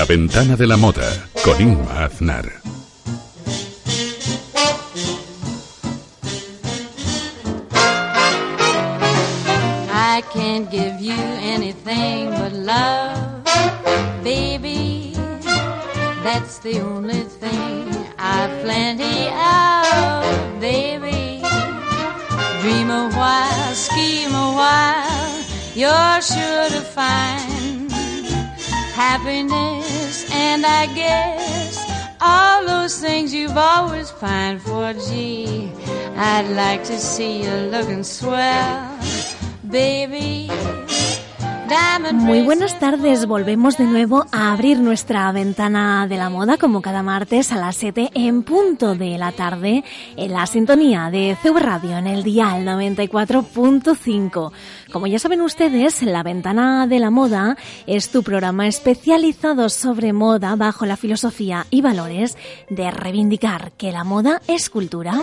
La ventana de la moda con Inma Aznar. I can't give you anything but love, baby. That's the only thing I've plenty of, baby. Dream a while, scheme a while, you're sure to find happiness, and I guess all those things you've always pined for. Gee, I'd like to see you looking swell, baby. Muy buenas tardes, volvemos de nuevo a abrir nuestra ventana de la moda como cada martes a las 7 en punto de la tarde en la sintonía de CV Radio en el dial 94.5. Como ya saben ustedes, la ventana de la moda es tu programa especializado sobre moda bajo la filosofía y valores de reivindicar que la moda es cultura.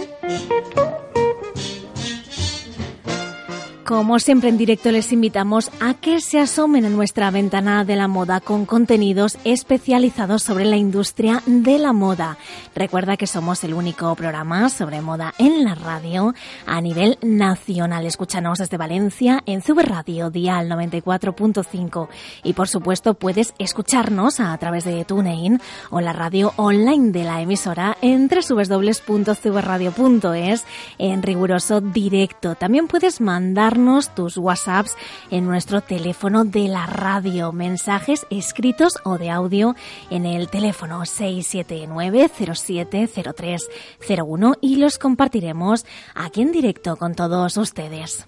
Como siempre en directo les invitamos a que se asomen a nuestra ventana de la moda con contenidos especializados sobre la industria de la moda. Recuerda que somos el único programa sobre moda en la radio a nivel nacional. Escúchanos desde Valencia en CV Radio Dial 94.5 y por supuesto puedes escucharnos a través de TuneIn o la radio online de la emisora en www.cvradio.es en riguroso directo. También puedes mandar tus WhatsApps en nuestro teléfono de la radio, mensajes escritos o de audio en el teléfono 679-070301 y los compartiremos aquí en directo con todos ustedes.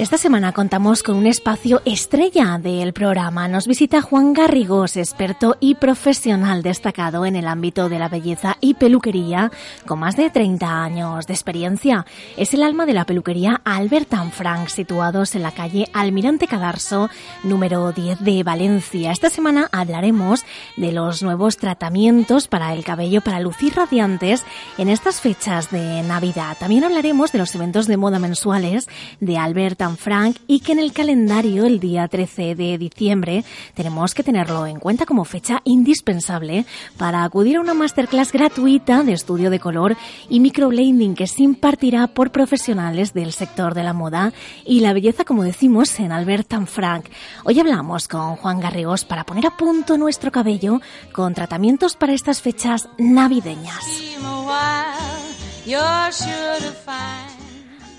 Esta semana contamos con un espacio estrella del programa. Nos visita Juan Garrigos, experto y profesional destacado en el ámbito de la belleza y peluquería, con más de 30 años de experiencia. Es el alma de la peluquería Albert Frank, situados en la calle Almirante Cadarso, número 10 de Valencia. Esta semana hablaremos de los nuevos tratamientos para el cabello para lucir radiantes en estas fechas de Navidad. También hablaremos de los eventos de moda mensuales de Albert Frank y que en el calendario el día 13 de diciembre tenemos que tenerlo en cuenta como fecha indispensable para acudir a una masterclass gratuita de estudio de color y microblading que se impartirá por profesionales del sector de la moda y la belleza, como decimos, en Albert Frank. Hoy hablamos con Juan Garrigos para poner a punto nuestro cabello con tratamientos para estas fechas navideñas.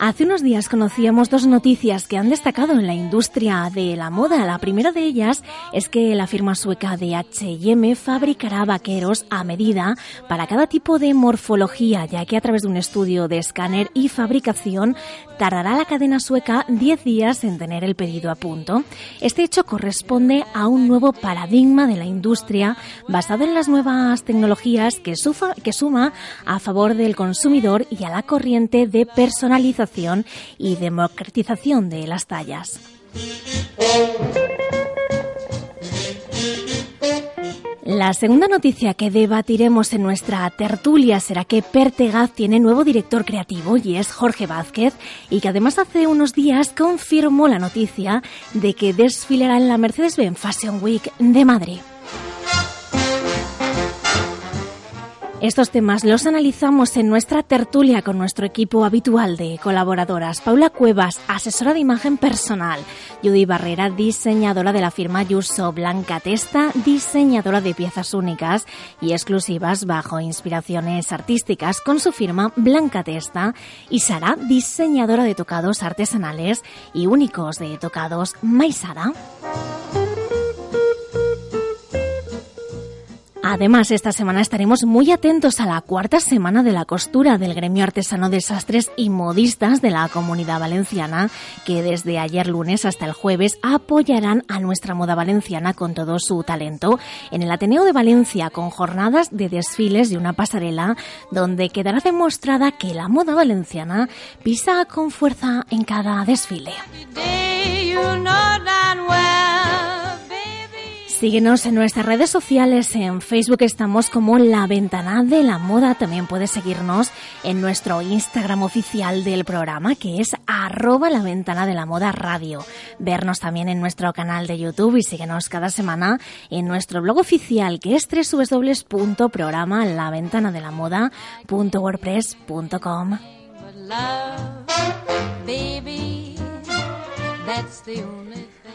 Hace unos días conocíamos dos noticias que han destacado en la industria de la moda. La primera de ellas es que la firma sueca de H&M fabricará vaqueros a medida para cada tipo de morfología, ya que a través de un estudio de escáner y fabricación tardará la cadena sueca 10 días en tener el pedido a punto. Este hecho corresponde a un nuevo paradigma de la industria basado en las nuevas tecnologías que, que suma a favor del consumidor y a la corriente de personalización y democratización de las tallas. La segunda noticia que debatiremos en nuestra tertulia será que Pertegaz tiene nuevo director creativo y es Jorge Vázquez y que además hace unos días confirmó la noticia de que desfilará en la Mercedes-Benz Fashion Week de Madrid. Estos temas los analizamos en nuestra tertulia con nuestro equipo habitual de colaboradoras. Paula Cuevas, asesora de imagen personal. Judy Barrera, diseñadora de la firma Yuso. Blanca Testa, diseñadora de piezas únicas y exclusivas bajo inspiraciones artísticas con su firma Blanca Testa. Y Sara, diseñadora de tocados artesanales y únicos de tocados Maisara. Además, esta semana estaremos muy atentos a la cuarta semana de la costura del gremio artesano de sastres y modistas de la comunidad valenciana, que desde ayer lunes hasta el jueves apoyarán a nuestra moda valenciana con todo su talento en el Ateneo de Valencia, con jornadas de desfiles y una pasarela donde quedará demostrada que la moda valenciana pisa con fuerza en cada desfile. Síguenos en nuestras redes sociales. En Facebook estamos como La Ventana de la Moda. También puedes seguirnos en nuestro Instagram oficial del programa, que es arroba la de la moda radio. Vernos también en nuestro canal de YouTube y síguenos cada semana en nuestro blog oficial, que es www.programalaventanaDelaModa.wordpress.com.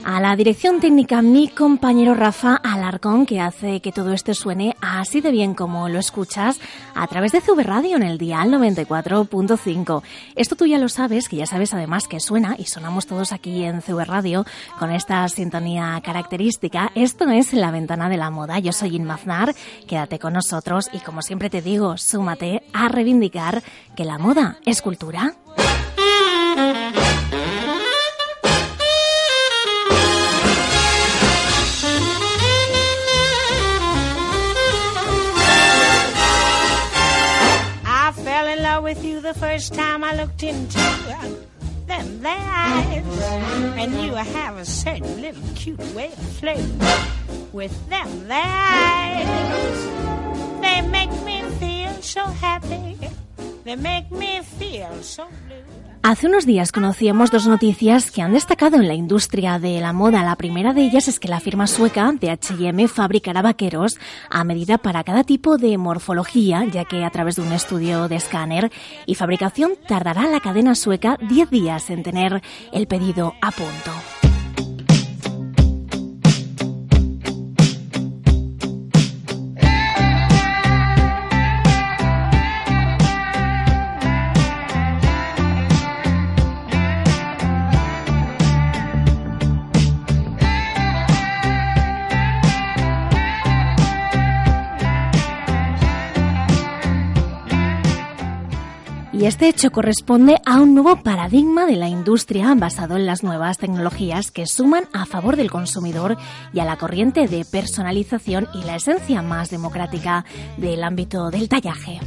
A la dirección técnica mi compañero Rafa Alarcón, que hace que todo esto suene así de bien como lo escuchas a través de CV Radio en el dial 94.5. Esto tú ya lo sabes, que ya sabes además que suena y sonamos todos aquí en CV Radio con esta sintonía característica. Esto es La Ventana de la Moda. Yo soy Inmaznar, quédate con nosotros y como siempre te digo, súmate a reivindicar que la moda es cultura. The first time I looked into them there eyes. And you have a certain little cute way of flirting with them eyes. They make me feel so happy. They make me feel so blue. Hace unos días conocíamos dos noticias que han destacado en la industria de la moda. La primera de ellas es que la firma sueca de H&M fabricará vaqueros a medida para cada tipo de morfología, ya que a través de un estudio de escáner y fabricación tardará la cadena sueca 10 días en tener el pedido a punto. Este hecho corresponde a un nuevo paradigma de la industria basado en las nuevas tecnologías que suman a favor del consumidor y a la corriente de personalización y la esencia más democrática del ámbito del tallaje.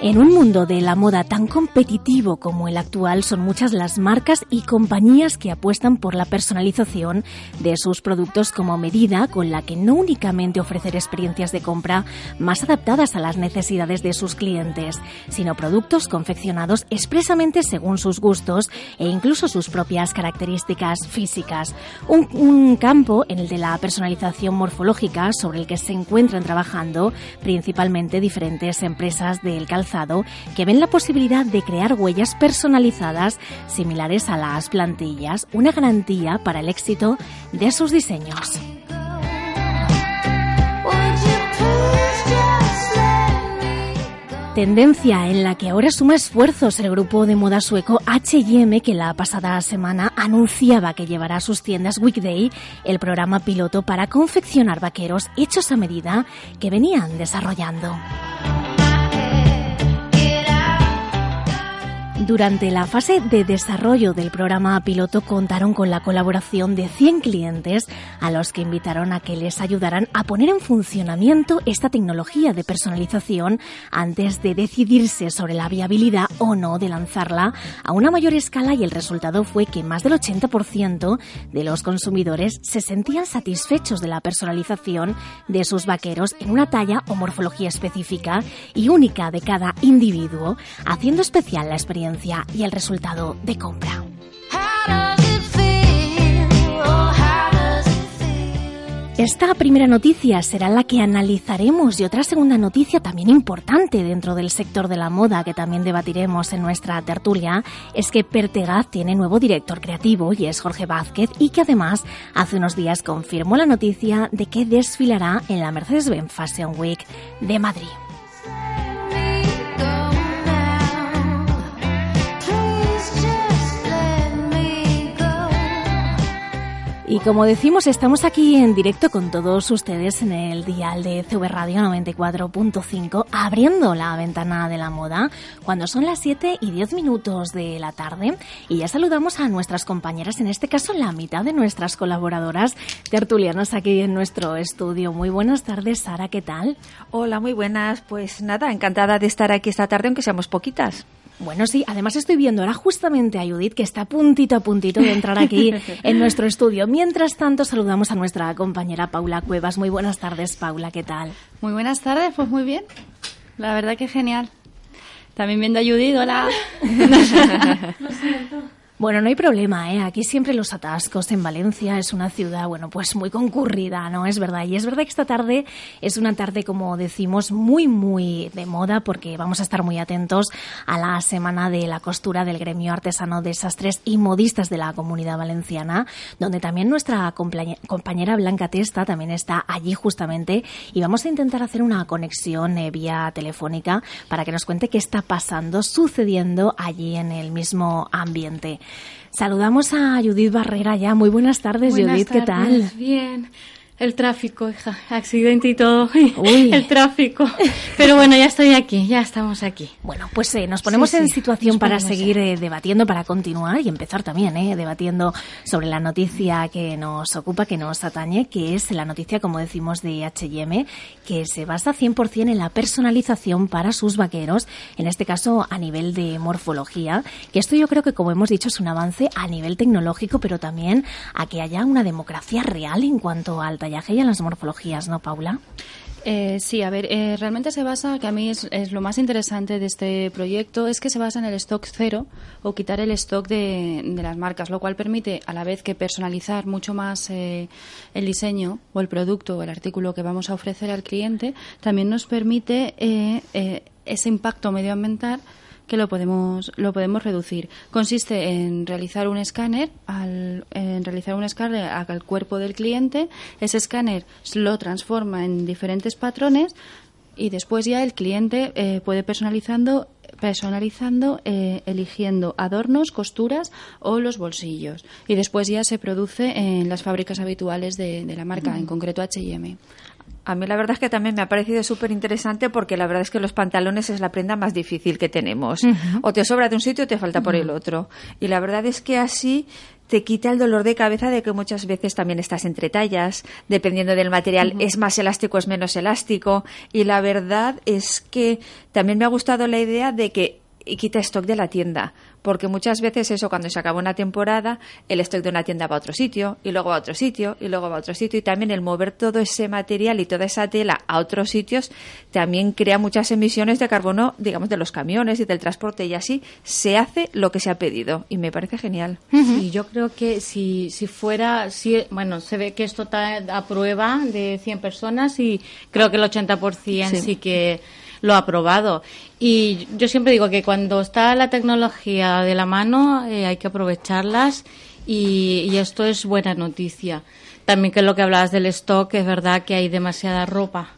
En un mundo de la moda tan competitivo como el actual, son muchas las marcas y compañías que apuestan por la personalización de sus productos como medida con la que no únicamente ofrecer experiencias de compra más adaptadas a las necesidades de sus clientes, sino productos confeccionados expresamente según sus gustos e incluso sus propias características físicas. Un, un campo en el de la personalización morfológica sobre el que se encuentran trabajando principalmente diferentes empresas del calzado que ven la posibilidad de crear huellas personalizadas similares a las plantillas, una garantía para el éxito de sus diseños. Tendencia en la que ahora suma esfuerzos el grupo de moda sueco H&M que la pasada semana anunciaba que llevará a sus tiendas Weekday el programa piloto para confeccionar vaqueros hechos a medida que venían desarrollando. Durante la fase de desarrollo del programa piloto contaron con la colaboración de 100 clientes a los que invitaron a que les ayudaran a poner en funcionamiento esta tecnología de personalización antes de decidirse sobre la viabilidad o no de lanzarla. A una mayor escala y el resultado fue que más del 80% de los consumidores se sentían satisfechos de la personalización de sus vaqueros en una talla o morfología específica y única de cada individuo, haciendo especial la experiencia y el resultado de compra. Esta primera noticia será la que analizaremos y otra segunda noticia también importante dentro del sector de la moda que también debatiremos en nuestra tertulia es que Pertegaz tiene nuevo director creativo y es Jorge Vázquez y que además hace unos días confirmó la noticia de que desfilará en la Mercedes-Benz Fashion Week de Madrid. Y como decimos, estamos aquí en directo con todos ustedes en el dial de CV Radio 94.5, abriendo la ventana de la moda cuando son las 7 y 10 minutos de la tarde. Y ya saludamos a nuestras compañeras, en este caso la mitad de nuestras colaboradoras tertulianas aquí en nuestro estudio. Muy buenas tardes, Sara, ¿qué tal? Hola, muy buenas. Pues nada, encantada de estar aquí esta tarde, aunque seamos poquitas. Bueno, sí, además estoy viendo ahora justamente a Judith que está puntito a puntito de entrar aquí en nuestro estudio. Mientras tanto, saludamos a nuestra compañera Paula Cuevas. Muy buenas tardes, Paula, ¿qué tal? Muy buenas tardes, pues muy bien. La verdad que genial. También viendo a Judith, hola. Lo siento. Bueno, no hay problema, ¿eh? Aquí siempre los atascos. En Valencia es una ciudad, bueno, pues muy concurrida, ¿no? Es verdad. Y es verdad que esta tarde es una tarde, como decimos, muy, muy de moda porque vamos a estar muy atentos a la semana de la costura del gremio artesano de sastres y modistas de la comunidad valenciana, donde también nuestra compañera Blanca Testa también está allí justamente y vamos a intentar hacer una conexión eh, vía telefónica para que nos cuente qué está pasando, sucediendo allí en el mismo ambiente. Saludamos a Judith Barrera ya. Muy buenas tardes, Judith, ¿qué tal? Bien. El tráfico, hija, accidente y todo. Uy. El tráfico. Pero bueno, ya estoy aquí, ya estamos aquí. Bueno, pues eh, nos ponemos en situación para seguir eh, debatiendo, para continuar y empezar también, eh, debatiendo sobre la noticia que nos ocupa, que nos atañe, que es la noticia, como decimos, de H&M, que se basa 100% en la personalización para sus vaqueros, en este caso a nivel de morfología, que esto yo creo que, como hemos dicho, es un avance a nivel tecnológico, pero también a que haya una democracia real en cuanto al tallaje y en las morfologías, ¿no, Paula? Eh, sí, a ver, eh, realmente se basa, que a mí es, lo más interesante de este proyecto, es que se basa en el stock cero o quitar el stock de, las marcas, lo cual permite a la vez que personalizar mucho más eh, el diseño o el producto o el artículo que vamos a ofrecer al cliente, también nos permite ese impacto medioambiental que lo podemos lo podemos reducir. Consiste en realizar un escáner al en realizar un escáner al cuerpo del cliente, ese escáner lo transforma en diferentes patrones y después ya el cliente eh, puede personalizando personalizando eh, eligiendo adornos, costuras o los bolsillos y después ya se produce en las fábricas habituales de, de la marca, en concreto H&M. A mí la verdad es que también me ha parecido súper interesante porque la verdad es que los pantalones es la prenda más difícil que tenemos. O te sobra de un sitio o te falta por el otro. Y la verdad es que así te quita el dolor de cabeza de que muchas veces también estás entre tallas, dependiendo del material, es más elástico, es menos elástico. Y la verdad es que también me ha gustado la idea de que quita stock de la tienda porque muchas veces eso cuando se acaba una temporada el stock de una tienda va a otro sitio y luego va a otro sitio y luego va a otro sitio y también el mover todo ese material y toda esa tela a otros sitios también crea muchas emisiones de carbono digamos de los camiones y del transporte y así se hace lo que se ha pedido y me parece genial. Y yo creo que si, si fuera si, bueno se ve que esto está a prueba de 100 personas y creo que el 80% sí, sí que lo ha aprobado. Y yo siempre digo que cuando está la tecnología de la mano eh, hay que aprovecharlas y, esto es buena noticia. También que lo que hablabas del stock, es verdad que hay demasiada ropa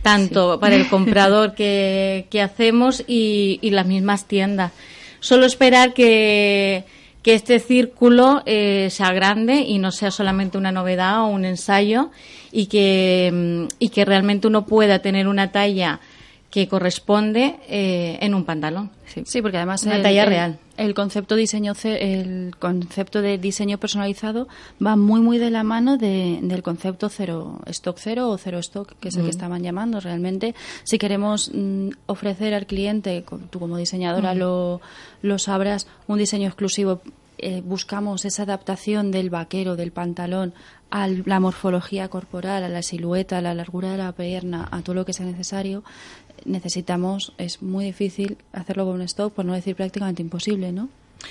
tanto para el comprador que, hacemos y, las mismas tiendas. Solo esperar que, que este círculo eh, sea grande y no sea solamente una novedad o un ensayo y que, y que realmente uno pueda tener una talla que corresponde eh, en un pantalón. Sí, porque además una talla real. El concepto diseño el concepto de diseño personalizado va muy muy de la mano del concepto cero stock cero o cero stock, que es el que estaban llamando. Realmente, si queremos mm, ofrecer al cliente, tú como diseñadora lo, lo sabrás, un diseño exclusivo eh, buscamos esa adaptación del vaquero, del pantalón, a la morfología corporal, a la silueta, a la largura de la pierna, a todo lo que sea necesario, necesitamos, es muy difícil hacerlo con un stock, por no decir prácticamente imposible, ¿no?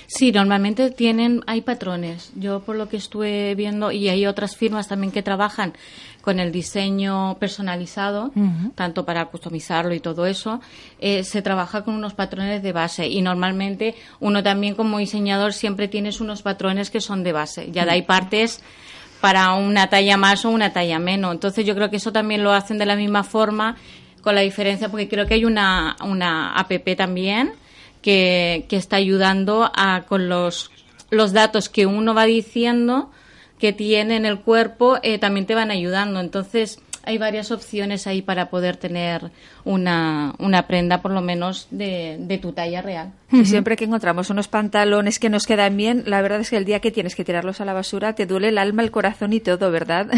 Sí, normalmente tienen, hay patrones. Yo por lo que estuve viendo, y hay otras firmas también que trabajan con el diseño personalizado, tanto para customizarlo y todo eso, eh, se trabaja con unos patrones de base. Y normalmente uno también como diseñador siempre tienes unos patrones que son de base. Ya hay partes para una talla más o una talla menos. Entonces yo creo que eso también lo hacen de la misma forma con la diferencia, porque creo que hay una, una app también que, que está ayudando a, con los, los datos que uno va diciendo que tiene en el cuerpo, eh, también te van ayudando. Entonces, hay varias opciones ahí para poder tener una, una prenda por lo menos de, de tu talla real. Y siempre que encontramos unos pantalones que nos quedan bien, la verdad es que el día que tienes que tirarlos a la basura te duele el alma, el corazón y todo, ¿verdad?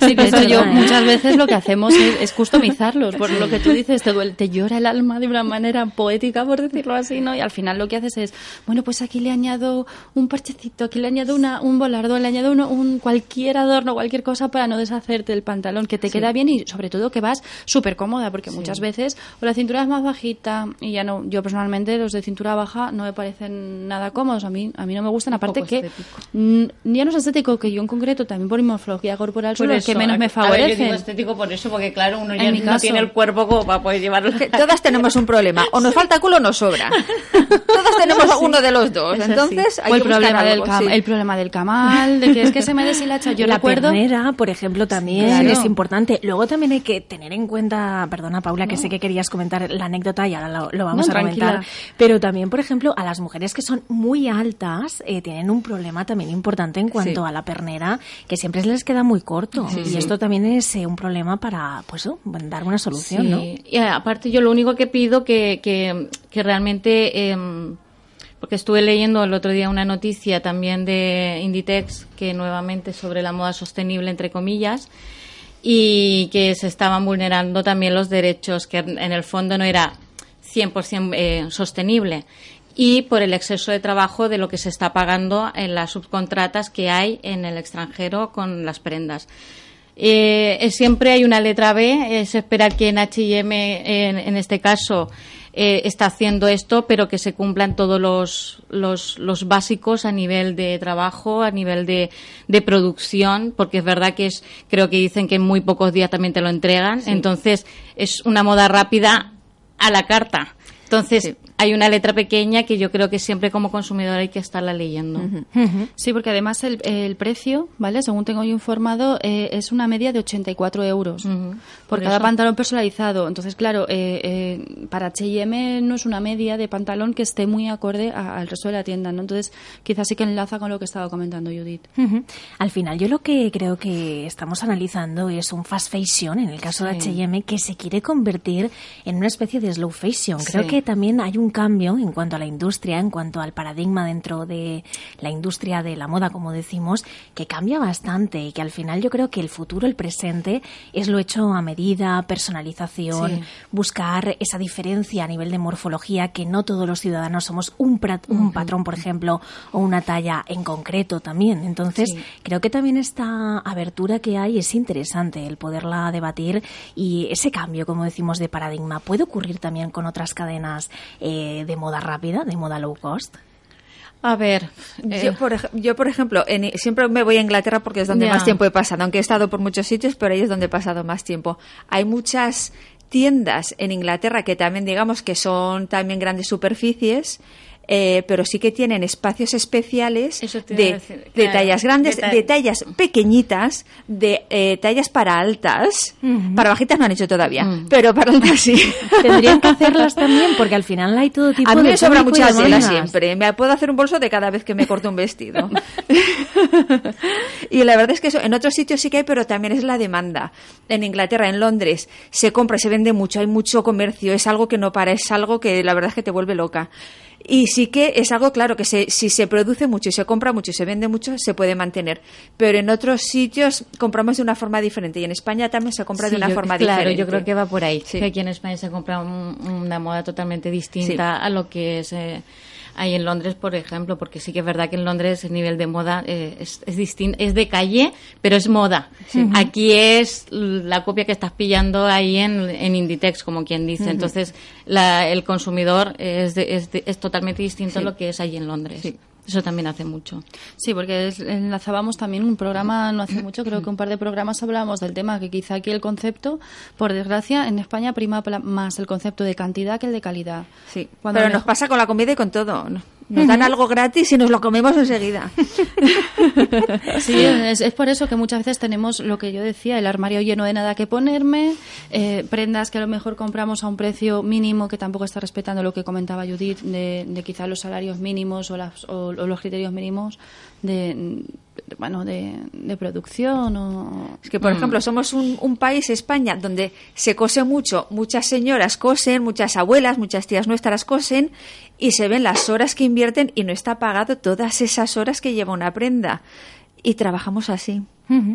Sí, de hecho yo muchas veces lo que hacemos es, customizarlos, por lo que tú dices, te, duele, te llora el alma de una manera poética, por decirlo así, ¿no? Y al final lo que haces es, bueno, pues aquí le añado un parchecito, aquí le añado una, un volardo, le añado uno, un cualquier adorno, cualquier cosa para no deshacerte el pantalón, que te queda bien y sobre todo que vas súper cómoda, porque muchas veces o la cintura es más bajita y ya no, yo personalmente los de cintura baja no me parecen nada cómodos. A mí, a mí no me gustan, aparte que ya no es estético, que yo en concreto también por morfología corporal son los que menos me favorecen. estético por eso, porque claro, uno ya no tiene el cuerpo como para poder llevarlo. todas tenemos un problema, o nos falta culo o nos sobra. todas tenemos uno de los dos. Entonces, hay o el que problema algo, del el problema del camal, de que es que se me deshilacha. Yo la recuerdo... pernera, por ejemplo, también es importante. Luego también hay que tener en cuenta, perdona Paula, que sé que querías comentar la anécdota y ahora lo, vamos a comentar, pero también, por ejemplo, a las mujeres que son muy altas eh, tienen un problema también importante en cuanto a la pernera, que siempre les queda muy corto. y esto también es eh, un problema para pues dar una solución, ¿no? Y aparte yo lo único que pido que, que, que realmente... Eh, porque estuve leyendo el otro día una noticia también de Inditex que nuevamente sobre la moda sostenible entre comillas y que se estaban vulnerando también los derechos que en el fondo no era 100% eh, sostenible y por el exceso de trabajo de lo que se está pagando en las subcontratas que hay en el extranjero con las prendas. Eh, siempre hay una letra B, es esperar que en H&M, en este caso, eh, está haciendo esto, pero que se cumplan todos los, los, los, básicos a nivel de trabajo, a nivel de, de, producción, porque es verdad que es, creo que dicen que en muy pocos días también te lo entregan. Entonces, es una moda rápida a la carta. Entonces, hay una letra pequeña que yo creo que siempre como consumidor hay que estarla leyendo. Sí, porque además el, el, precio, ¿vale? Según tengo yo informado, eh, es una media de 84 euros por, cada pantalón personalizado. Entonces, claro, eh, eh, para H&M no es una media de pantalón que esté muy acorde al resto de la tienda, ¿no? Entonces, quizás sí que enlaza con lo que estaba comentando Judith. Al final, yo lo que creo que estamos analizando es un fast fashion, en el caso de H&M, que se quiere convertir en una especie de slow fashion. Creo que también hay un cambio en cuanto a la industria, en cuanto al paradigma dentro de la industria de la moda, como decimos, que cambia bastante y que al final yo creo que el futuro, el presente, es lo hecho a medida, personalización, buscar esa diferencia a nivel de morfología, que no todos los ciudadanos somos un, un patrón, por ejemplo, o una talla en concreto también. Entonces, creo que también esta abertura que hay es interesante el poderla debatir y ese cambio, como decimos, de paradigma. Puede ocurrir también con otras cadenas eh, de, moda rápida, de moda low cost? A ver, yo, eh, por, ejemplo, siempre me voy a Inglaterra porque es donde más tiempo he pasado, aunque he estado por muchos sitios, pero ahí es donde he pasado más tiempo. Hay muchas tiendas en Inglaterra que también digamos que son también grandes superficies eh, pero sí que tienen espacios especiales de, de tallas grandes, de, tallas pequeñitas, de eh, tallas para altas. Para bajitas no han hecho todavía, pero para altas sí. Tendrían que hacerlas también, porque al final hay todo tipo de. A mí me sobra mucha tela siempre. Me puedo hacer un bolso de cada vez que me corto un vestido. y la verdad es que eso, en otros sitios sí que hay, pero también es la demanda. En Inglaterra, en Londres, se compra, se vende mucho, hay mucho comercio, es algo que no para, es algo que la verdad es que te vuelve loca. Y sí que es algo claro que si se produce mucho y se compra mucho y se vende mucho, se puede mantener. Pero en otros sitios compramos de una forma diferente y en España también se compra de una forma diferente. Claro, yo creo que va por ahí. Que aquí en España se compra una moda totalmente distinta a lo que es. Eh, ahí en Londres, por ejemplo, porque sí que es verdad que en Londres el nivel de moda eh, es, es distinto, es de calle, pero es moda. Aquí es la copia que estás pillando ahí en, en Inditex, como quien dice. Entonces, la, el consumidor es, es, es, totalmente distinto a lo que es ahí en Londres. Eso también hace mucho. Sí, porque enlazábamos también un programa no hace mucho, creo que un par de programas hablábamos del tema, que quizá aquí el concepto, por desgracia, en España prima más el concepto de cantidad que el de calidad. Sí, pero nos pasa con la comida y con todo. ¿no? Nos dan algo gratis y nos lo comemos enseguida. Sí, es, por eso que muchas veces tenemos lo que yo decía, el armario lleno de nada que ponerme, eh, prendas que a lo mejor compramos a un precio mínimo que tampoco está respetando lo que comentaba Judith, de, de quizá los salarios mínimos o, las, o, los criterios mínimos de bueno, de, de producción o... Es que, por ejemplo, somos un, un país, España, donde se cose mucho, muchas señoras cosen, muchas abuelas, muchas tías nuestras cosen, y se ven las horas que invierten y no está pagado todas esas horas que lleva una prenda. Y trabajamos así.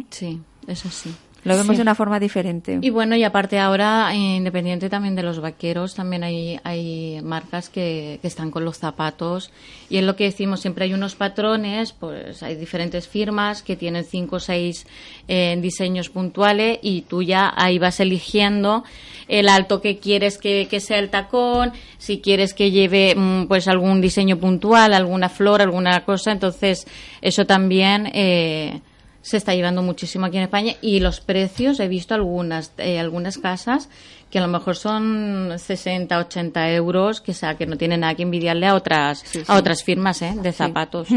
Sí, eso sí. Lo vemos Sí. de una forma diferente. Y bueno, y aparte ahora, eh, independiente también de los vaqueros, también hay, hay marcas que, que están con los zapatos. Y es lo que decimos, siempre hay unos patrones, pues hay diferentes firmas que tienen cinco o seis eh, diseños puntuales y tú ya ahí vas eligiendo el alto que quieres que, que sea el tacón, si quieres que lleve mm, pues algún diseño puntual, alguna flor, alguna cosa. Entonces, eso también... Eh, se está llevando muchísimo aquí en España y los precios he visto algunas eh, algunas casas que a lo mejor son 60 80 euros que sea que no tienen nada que envidiarle a otras a otras firmas ¿eh? de zapatos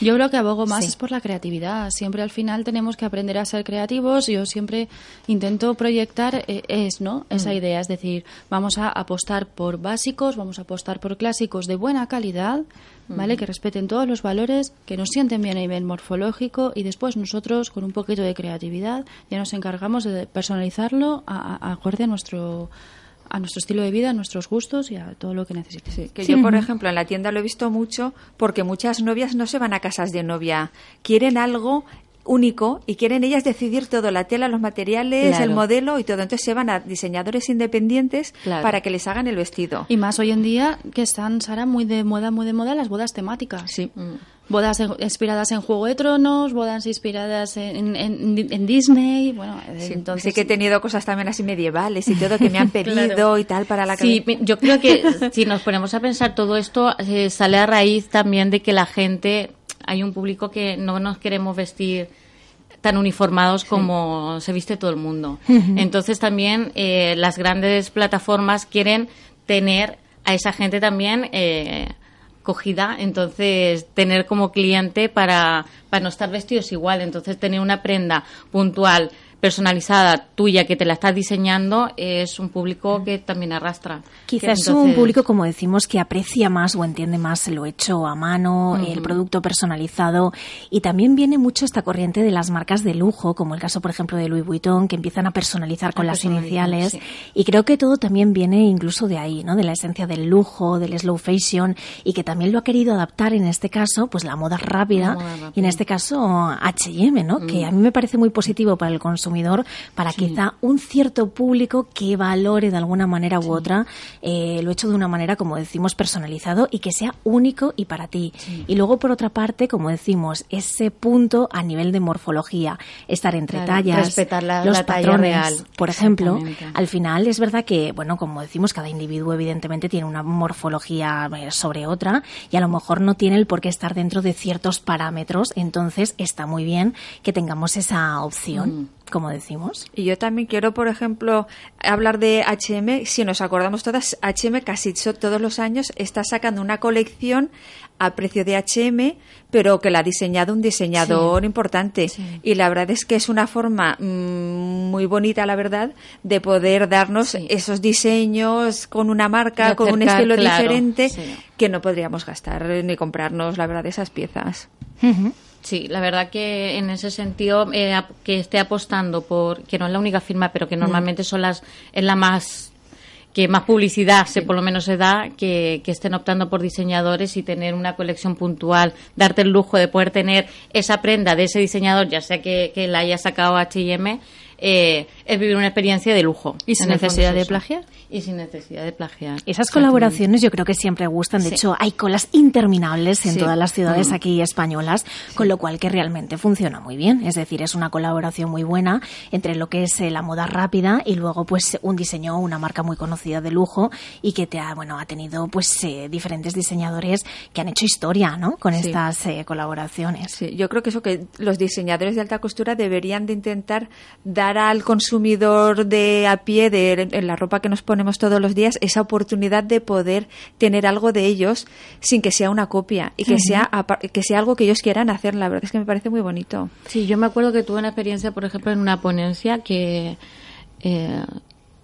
Yo creo que abogo más es por la creatividad. Siempre al final tenemos que aprender a ser creativos. Yo siempre intento proyectar eh, es, ¿no? Esa idea, es decir, vamos a apostar por básicos, vamos a apostar por clásicos de buena calidad, ¿vale? Que respeten todos los valores, que nos sienten bien a nivel morfológico y después nosotros con un poquito de creatividad ya nos encargamos de personalizarlo a, a- acorde a nuestro a nuestro estilo de vida, a nuestros gustos y a todo lo que necesitemos. Sí, que yo, por ejemplo, en la tienda lo he visto mucho porque muchas novias no se van a casas de novia. Quieren algo único y quieren ellas decidir todo, la tela, los materiales, Claro. el modelo y todo. Entonces se van a diseñadores independientes Claro. para que les hagan el vestido. Y más hoy en día que están, Sara, muy de moda, muy de moda las bodas temáticas. Sí. Bodas inspiradas en Juego de Tronos, bodas inspiradas en, en- en Disney, bueno, Sí, entonces... sí que he tenido cosas también así medievales y todo que me han pedido Claro. y tal para la Sí, cabeza. yo creo que si nos ponemos a pensar todo esto eh, sale a raíz también de que la gente hay un público que no nos queremos vestir tan uniformados como se viste todo el mundo. Entonces también eh, las grandes plataformas quieren tener a esa gente también eh, cogida, entonces tener como cliente para, para no estar vestidos igual, entonces tener una prenda puntual, personalizada, tuya, que te la estás diseñando, es un público que también arrastra. Quizás es Entonces- un público, como decimos, que aprecia más o entiende más lo hecho a mano, el producto personalizado. Y también viene mucho esta corriente de las marcas de lujo, como el caso, por ejemplo, de Louis Vuitton, que empiezan a personalizar con A las iniciales. sí. Y creo que todo también viene incluso de ahí, ¿no? De la esencia del lujo, del slow fashion, y que también lo ha querido adaptar en este caso, pues la moda rápida, La moda rápida. y en este caso H&M, ¿no? Que a mí me parece muy positivo para el consumidor, para quizá un cierto público que valore de alguna manera u otra eh, lo hecho de una manera, como decimos, personalizado y que sea único y para ti. Y luego, por otra parte, como decimos, ese punto a nivel de morfología, estar entre Claro, tallas, respetar la- los la talla patrones, real. por ejemplo, al final es verdad que, bueno, como decimos, cada individuo evidentemente tiene una morfología eh, sobre otra y a lo mejor no tiene el por qué estar dentro de ciertos parámetros, entonces está muy bien que tengamos esa opción, como decimos. Y yo también quiero, por ejemplo, hablar de H&M. Si nos acordamos todas, H&M casi todos los años está sacando una colección a precio de H&M, pero que la ha diseñado un diseñador importante. Y la verdad es que es una forma mm, muy bonita, la verdad, de poder darnos Sí. esos diseños con una marca, con un estilo claro, diferente, que no podríamos gastar ni comprarnos, la verdad, esas piezas. Sí, la verdad que en ese sentido eh, que esté apostando por que no es la única firma, pero que normalmente son las es la más que más publicidad se por lo menos se da que, que estén optando por diseñadores y tener una colección puntual, darte el lujo de poder tener esa prenda de ese diseñador, ya sea que, que la haya sacado H&M, eh, es vivir una experiencia de lujo. ¿Y sin necesidad es de plagiar? Y sin necesidad de plagiar. Esas colaboraciones yo creo que siempre gustan. De Sí. hecho, hay colas interminables en Sí. todas las ciudades aquí españolas, con lo cual que realmente funciona muy bien. Es decir, es una colaboración muy buena entre lo que es eh, la moda rápida y luego pues un diseño, una marca muy conocida de lujo y que te ha, bueno, ha tenido pues eh, diferentes diseñadores que han hecho historia, ¿no? Con estas eh, colaboraciones. Yo creo que eso que los diseñadores de alta costura deberían de intentar dar al consumidor de a pie de en la ropa que nos ponemos todos los días esa oportunidad de poder tener algo de ellos sin que sea una copia y que sea apa- que sea algo que ellos quieran hacer. La verdad es que me parece muy bonito. Sí, yo me acuerdo que tuve una experiencia, por ejemplo, en una ponencia que eh,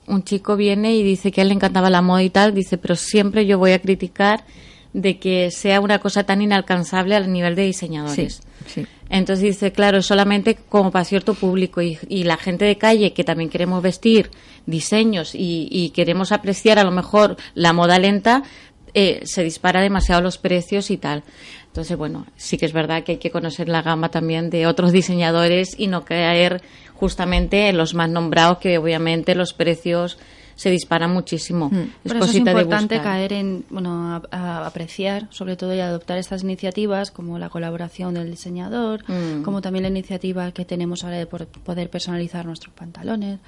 un chico viene y dice que a él le encantaba la moda y tal, dice, pero siempre yo voy a criticar de que sea una cosa tan inalcanzable al nivel de diseñadores. sí. Entonces dice, claro, solamente como para cierto público y, la gente de calle que también queremos vestir diseños y, queremos apreciar a lo mejor la moda lenta, eh, se dispara demasiado los precios y tal. Entonces, bueno, sí que es verdad que hay que conocer la gama también de otros diseñadores y no caer justamente en los más nombrados, que obviamente los precios se dispara muchísimo. Mm. Es, es importante caer en, bueno, a, apreciar, sobre todo, y adoptar estas iniciativas como la colaboración del diseñador, mm. como también la iniciativa que tenemos ahora de poder personalizar nuestros pantalones.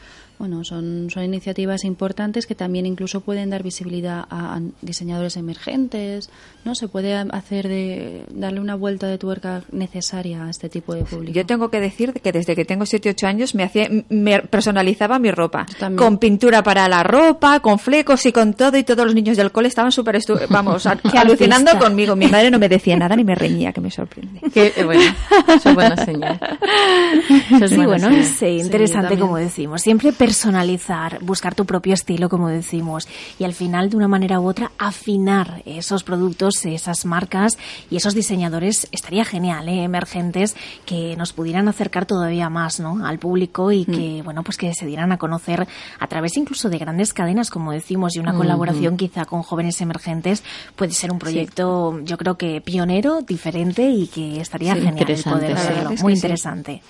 Bueno, son, son iniciativas importantes que también incluso pueden dar visibilidad a, diseñadores emergentes, ¿no? Se puede hacer de, darle una vuelta de tuerca necesaria a este tipo de público. Yo tengo que decir que desde que tengo 7 8 años me hacía me personalizaba mi ropa con pintura para la ropa, con flecos y con todo y todos los niños del cole estaban súper vamos, alucinando conmigo. Mi madre no me decía nada ni me reñía, que me sorprende. Que, eh, bueno, eso es buena señal. sí, bueno, es interesante como decimos. Siempre personalizar, buscar tu propio estilo, como decimos, y al final, de una manera u otra, afinar esos productos, esas marcas y esos diseñadores, estaría genial, ¿eh? emergentes, que nos pudieran acercar todavía más ¿no? al público y que, mm. bueno, pues que se dieran a conocer a través incluso de grandes cadenas, como decimos, y una colaboración quizá con jóvenes emergentes puede ser un proyecto, yo creo que pionero, diferente y que estaría genial poder hacerlo. Muy interesante.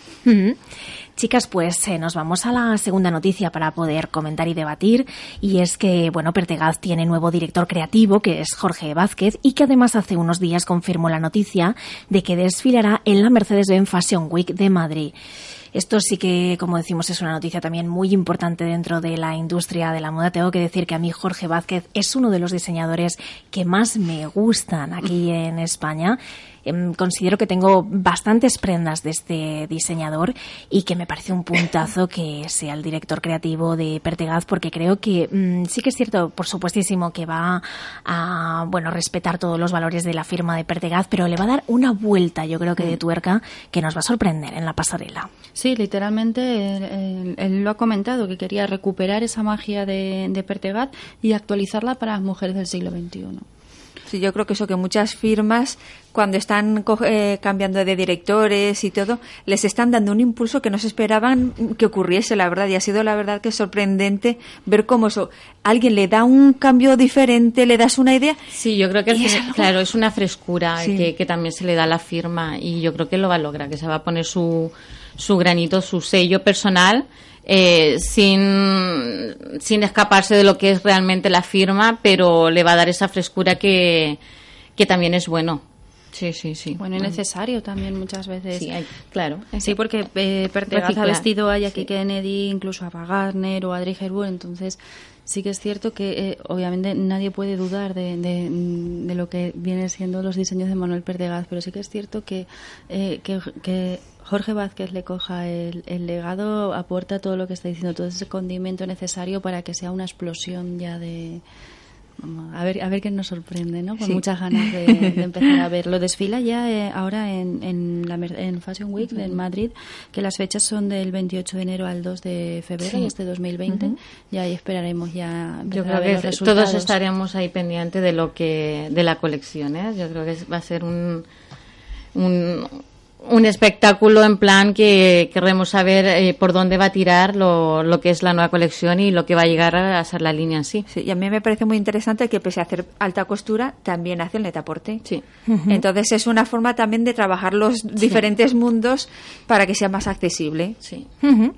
Chicas, pues eh, nos vamos a la segunda noticia para poder comentar y debatir. Y es que, bueno, Pertegaz tiene nuevo director creativo, que es Jorge Vázquez, y que además hace unos días confirmó la noticia de que desfilará en la Mercedes-Benz Fashion Week de Madrid. Esto sí que, como decimos, es una noticia también muy importante dentro de la industria de la moda. Tengo que decir que a mí Jorge Vázquez es uno de los diseñadores que más me gustan aquí en España. Em, considero que tengo bastantes prendas de este diseñador y que me parece un puntazo que sea el director creativo de Pertegaz porque creo que mm, sí que es cierto, por supuestísimo, que va a bueno respetar todos los valores de la firma de Pertegaz, pero le va a dar una vuelta, yo creo que de mm. tuerca, que nos va a sorprender en la pasarela. Sí, literalmente él, lo ha comentado, que quería recuperar esa magia de, de Pertegaz y actualizarla para las mujeres del siglo XXI. Yo creo que eso que muchas firmas cuando están eh, cambiando de directores y todo, les están dando un impulso que no se esperaban que ocurriese, la verdad. Y ha sido la verdad que sorprendente ver cómo eso, alguien le da un cambio diferente, le das una idea. Sí, yo creo que es, claro, es una frescura que, que, también se le da a la firma y yo creo que lo va a lograr, que se va a poner su, su granito, su sello personal eh, sin, sin escaparse de lo que es realmente la firma, pero le va a dar esa frescura que, que también es bueno. Sí, sí, sí. Bueno, y necesario también muchas veces. Sí, claro. Sí, porque eh, ha vestido a Jackie Kennedy, incluso a Wagner o a Hepburn, entonces sí que es cierto que eh, obviamente nadie puede dudar de, de, lo que viene siendo los diseños de Manuel Pertegaz, pero sí que es cierto que, eh, que, que Jorge Vázquez le coja el, legado, aporta todo lo que está diciendo, todo ese condimento necesario para que sea una explosión ya de, a ver, a ver qué nos sorprende, ¿no? Con muchas ganas de, empezar a verlo. Desfila ya eh, ahora en, en, la, en Fashion Week en Madrid, que las fechas son del 28 de enero al 2 de febrero de este 2020. Y ahí esperaremos ya Yo creo que todos estaremos ahí pendientes de lo que de la colección, ¿eh? Yo creo que va a ser un, un un espectáculo en plan que queremos saber eh, por dónde va a tirar lo, lo, que es la nueva colección y lo que va a llegar a ser la línea en sí. sí. Y a mí me parece muy interesante que pese a hacer alta costura, también hace el netaporte. Sí. Entonces es una forma también de trabajar los diferentes mundos para que sea más accesible. Sí.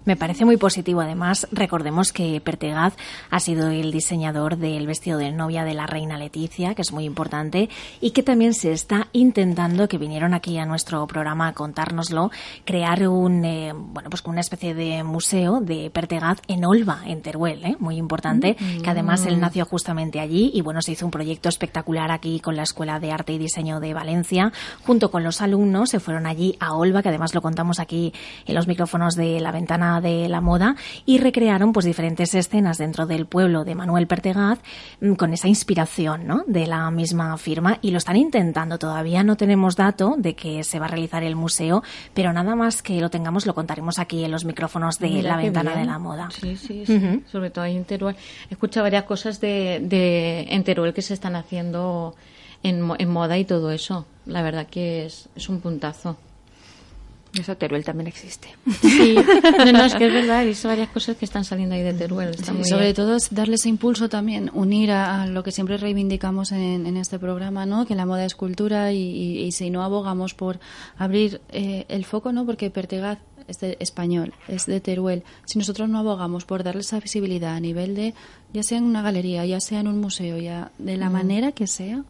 Me parece muy positivo. Además, recordemos que Pertegaz ha sido el diseñador del vestido de novia de la reina Leticia, que es muy importante, y que también se está intentando, que vinieron aquí a nuestro programa contárnoslo, crear un, eh, bueno, pues una especie de museo de Pertegaz en Olva, en Teruel, ¿eh? muy importante, mm. que además él nació justamente allí y bueno, se hizo un proyecto espectacular aquí con la Escuela de Arte y Diseño de Valencia, junto con los alumnos, se fueron allí a Olva, que además lo contamos aquí en los micrófonos de la ventana de la moda, y recrearon pues diferentes escenas dentro del pueblo de Manuel Pertegaz mm, con esa inspiración, ¿no? de la misma firma y lo están intentando. Todavía no tenemos dato de que se va a realizar el museo, pero nada más que lo tengamos lo contaremos aquí en los micrófonos de la ventana de la moda. Sí, sí, sobre todo ahí en Teruel. He escuchado varias cosas de, de en Teruel que se están haciendo en, en moda y todo eso. La verdad que es, es un puntazo. Eso Teruel también existe. Sí, no, no, es que es verdad, he visto varias cosas que están saliendo ahí de Teruel. Está Sí, muy sobre bien. todo es darle ese impulso también, unir a, a lo que siempre reivindicamos en, en este programa, ¿no? Que la moda es cultura y, y- y si no abogamos por abrir eh, el foco, ¿no? Porque Pertegaz es de español, es de Teruel. Si nosotros no abogamos por darle esa visibilidad a nivel de, ya sea en una galería, ya sea en un museo, ya de la manera que sea,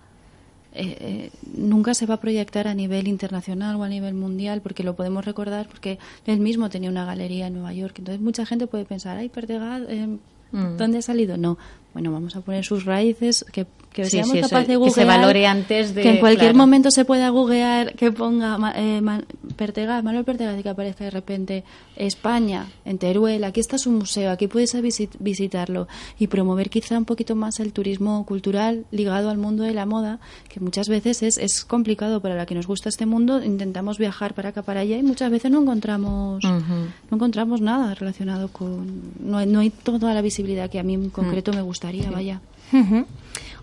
eh, eh, nunca se va a proyectar a nivel internacional o a nivel mundial porque lo podemos recordar porque él mismo tenía una galería en Nueva York. Entonces mucha gente puede pensar, ay, Pertegaz, eh, Mm. ¿dónde ha salido? No. Bueno, vamos a poner sus raíces, que, que Sí, seamos sí, capaces de que googlear. se valore antes de- Que en cualquier claro. momento se pueda googlear, que ponga eh, Man- Pertegaz, Manuel Pertegaz y que aparezca de repente. España, en Teruel, aquí está su museo, aquí puedes visit- visitarlo y promover quizá un poquito más el turismo cultural ligado al mundo de la moda, que muchas veces es, es complicado para la que nos gusta este mundo, intentamos viajar para acá, para allá y muchas veces no encontramos, no encontramos nada relacionado con, no hay, no hay toda la visibilidad que a mí en concreto me gustaría, vaya.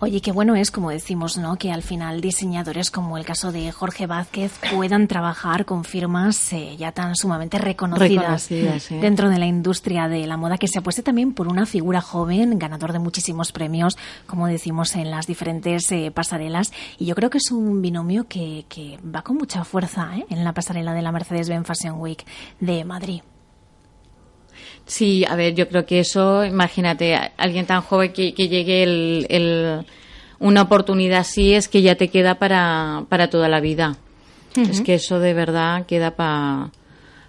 Oye, qué bueno es, como decimos, ¿no? Que al final diseñadores como el caso de Jorge Vázquez puedan trabajar con firmas eh, ya tan sumamente reconocidas, dentro de la industria de la moda, que se apueste también por una figura joven, ganador de muchísimos premios, como decimos en las diferentes eh, pasarelas. Y yo creo que es un binomio que, que va con mucha fuerza ¿eh? en la pasarela de la Mercedes-Benz Fashion Week de Madrid. Sí, a ver, yo creo que eso, imagínate, alguien tan joven que, que llegue el, el- una oportunidad así es que ya te queda para, para toda la vida. Es que eso de verdad queda pa-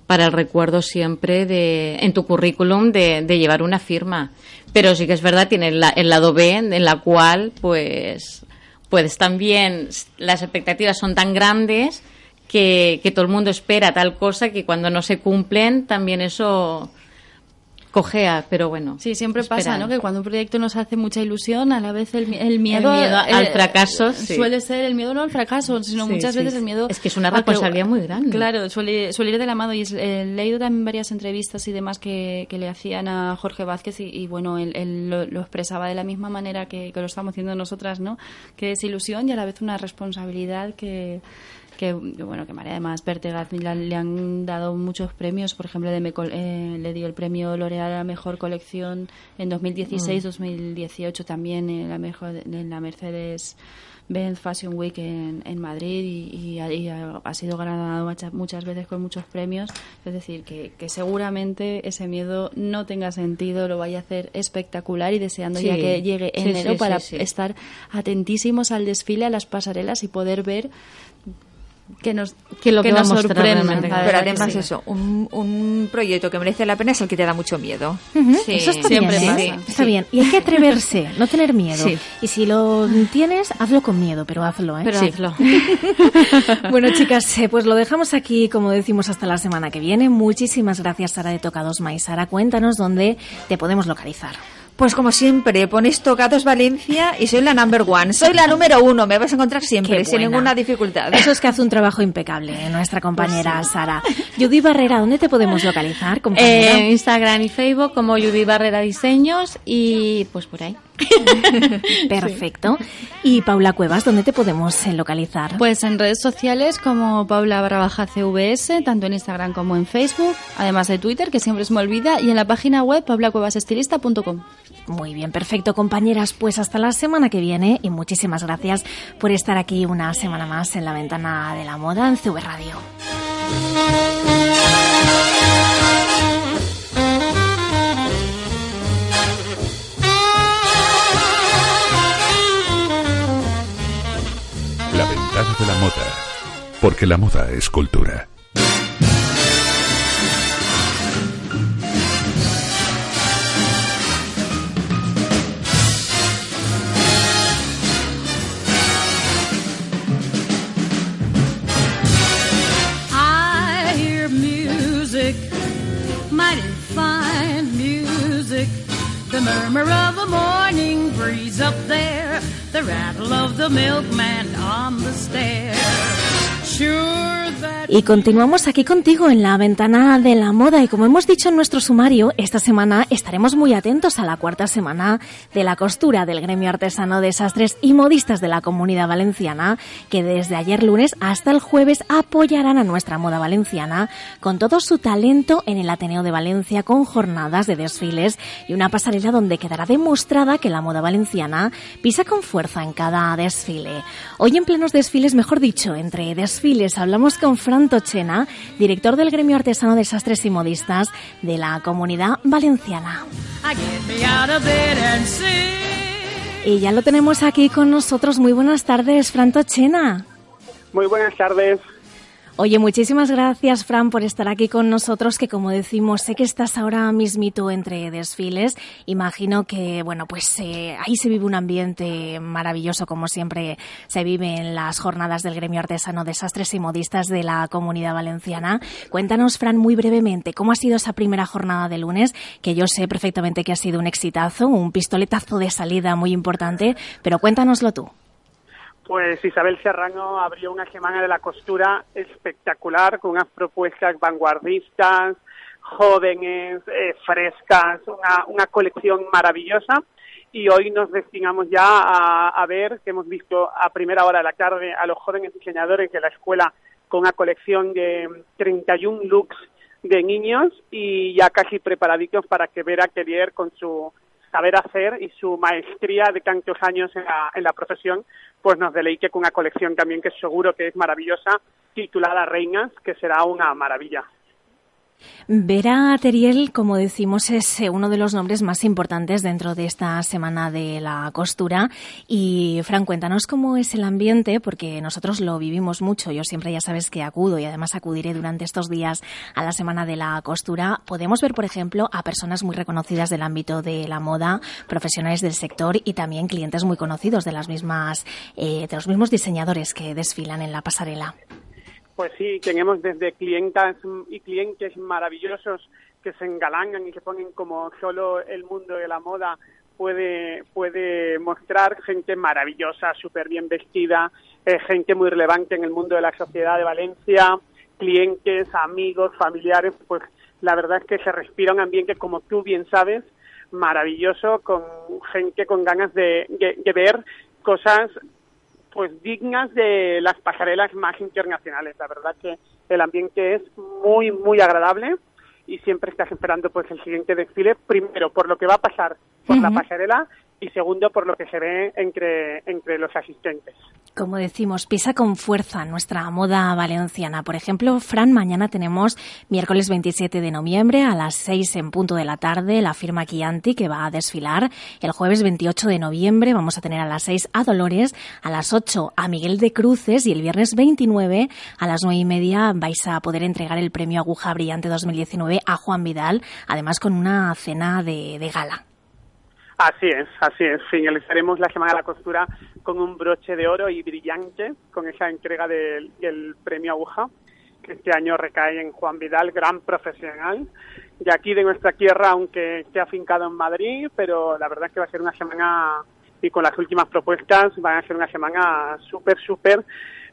para el recuerdo siempre de, en tu currículum de, de llevar una firma. Pero sí que es verdad, tiene la- el lado B en la cual, pues, puedes también, las expectativas son tan grandes que, que todo el mundo espera tal cosa que cuando no se cumplen también eso cojea, pero bueno. Sí, siempre pasa. ¿no? Que cuando un proyecto nos hace mucha ilusión, a la vez el, el miedo, El miedo al eh, fracaso, sí. suele ser el miedo no al fracaso, sino Sí, muchas sí, veces el miedo Es que es una responsabilidad muy grande. Claro, suele, suele ir de la mano y es- he leído también varias entrevistas y demás que, que le hacían a Jorge Vázquez y, y, bueno, él, él lo, lo expresaba de la misma manera que, que lo estamos haciendo nosotras, ¿no? Que es ilusión y a la vez una responsabilidad que que, bueno que María además Pertegaz la- le han dado muchos premios. Por ejemplo de Mecol- eh, le dio el premio L'Oreal a la mejor colección en 2016 2018 también en la mejor en la Mercedes Benz Fashion Week en, en Madrid y, y ha, y ha- sido ganado muchas, muchas veces con muchos premios. Es decir que, que seguramente ese miedo no tenga sentido lo vaya a hacer espectacular y deseando Sí. ya que llegue enero sí, para sí, estar atentísimos al desfile a las pasarelas y poder ver que nos Que lo que nos. La Pero además sí. eso, un, un proyecto que merece la pena es el que te da mucho miedo. Sí, Eso está siempre bien, pasa. ¿eh? Está bien. Y hay que atreverse, no tener miedo. Sí. Y si lo tienes, hazlo con miedo, pero hazlo, ¿eh? Pero Sí. hazlo. bueno, chicas, eh, pues lo dejamos aquí, como decimos, hasta la semana que viene. Muchísimas gracias, Sara de Tocados Mais. Sara, cuéntanos dónde te podemos localizar. Pues como siempre, ponéis Tocados Valencia y soy la number one. Soy la número uno, me vas a encontrar siempre, sin ninguna dificultad. Eso es que hace un trabajo impecable, ¿eh? nuestra compañera Sara. Judy Barrera, ¿dónde te podemos localizar, compañera? Eh, Instagram y Facebook como Judy Barrera Diseños y pues por ahí. Perfecto. Y Paula Cuevas, ¿dónde te podemos eh, localizar? Pues en redes sociales como Paula barra baja CVS, tanto en Instagram como en Facebook, además de Twitter, que siempre se me olvida, y en la página web paulacuevasestilista.com. Muy bien, perfecto, compañeras. Pues hasta la semana que viene y muchísimas gracias por estar aquí una semana más en la ventana de la moda en CV Radio. La ventana de la moda. Porque la moda es cultura. Murmur of a morning breeze up there, the rattle of the milkman on the stair. Y continuamos aquí contigo en la ventana de la moda y como hemos dicho en nuestro sumario, esta semana estaremos muy atentos a la cuarta semana de la costura del gremio artesano de sastres y modistas de la comunidad valenciana, que desde ayer lunes hasta el jueves apoyarán a nuestra moda valenciana con todo su talento en el Ateneo de Valencia con jornadas de desfiles y una pasarela donde quedará demostrada que la moda valenciana pisa con fuerza en cada desfile. Hoy en plenos desfiles, mejor dicho, entre desfiles, hablamos con Fran Tochena, director del gremio artesano de sastres y modistas de la comunidad valenciana. Y ya lo tenemos aquí con nosotros. Muy buenas tardes, Fran Tochena. Muy buenas tardes. Oye, muchísimas gracias, Fran, por estar aquí con nosotros, que como decimos, sé que estás ahora mismito entre desfiles. Imagino que, bueno, pues eh, ahí se vive un ambiente maravilloso, como siempre se vive en las jornadas del gremio artesano de sastres y modistas de la comunidad valenciana. Cuéntanos, Fran, muy brevemente, ¿cómo ha sido esa primera jornada de lunes? Que yo sé perfectamente que ha sido un exitazo, un pistoletazo de salida muy importante, pero cuéntanoslo tú. Pues Isabel Serrano abrió una semana de la costura espectacular con unas propuestas vanguardistas, jóvenes, eh, frescas, una, colección maravillosa. Y hoy nos destinamos ya a, a, ver, que hemos visto a primera hora de la tarde a los jóvenes diseñadores de la escuela con una colección de 31 looks de niños y ya casi preparaditos para que Vera Querier con su saber hacer y su maestría de tantos años en la, en la profesión, pues nos deleite con una colección también que seguro que es maravillosa, titulada Reinas, que será una maravilla. Vera Teriel, como decimos, es eh, uno de los nombres más importantes dentro de esta semana de la costura. Y, Fran, cuéntanos cómo es el ambiente, porque nosotros lo vivimos mucho. Yo siempre ya sabes que acudo y además acudiré durante estos días a la semana de la costura. Podemos ver, por ejemplo, a personas muy reconocidas del ámbito de la moda, profesionales del sector y también clientes muy conocidos de las mismas, eh, de los mismos diseñadores que desfilan en la pasarela. Pues sí, tenemos desde clientas y clientes maravillosos que se engalanan y que ponen como solo el mundo de la moda puede, puede mostrar gente maravillosa, súper bien vestida, eh, gente muy relevante en el mundo de la sociedad de Valencia, clientes, amigos, familiares, pues la verdad es que se respira un ambiente, como tú bien sabes, maravilloso, con gente con ganas de, de, de ver cosas pues dignas de las pasarelas más internacionales. La verdad que el ambiente es muy, muy agradable y siempre estás esperando pues el siguiente desfile, primero por lo que va a pasar por la pasarela y segundo por lo que se ve entre, entre los asistentes. Como decimos, pisa con fuerza nuestra moda valenciana. Por ejemplo, Fran, mañana tenemos miércoles 27 de noviembre a las 6 en punto de la tarde la firma Chianti que va a desfilar. El jueves 28 de noviembre vamos a tener a las 6 a Dolores, a las 8 a Miguel de Cruces y el viernes 29 a las 9 y media vais a poder entregar el premio Aguja Brillante 2019 a Juan Vidal, además con una cena de, de gala. Así es, así es. Finalizaremos la Semana de la Costura con un broche de oro y brillante, con esa entrega del, premio Aguja, que este año recae en Juan Vidal, gran profesional, de aquí de nuestra tierra, aunque esté afincado en Madrid, pero la verdad es que va a ser una semana, y con las últimas propuestas, va a ser una semana súper, súper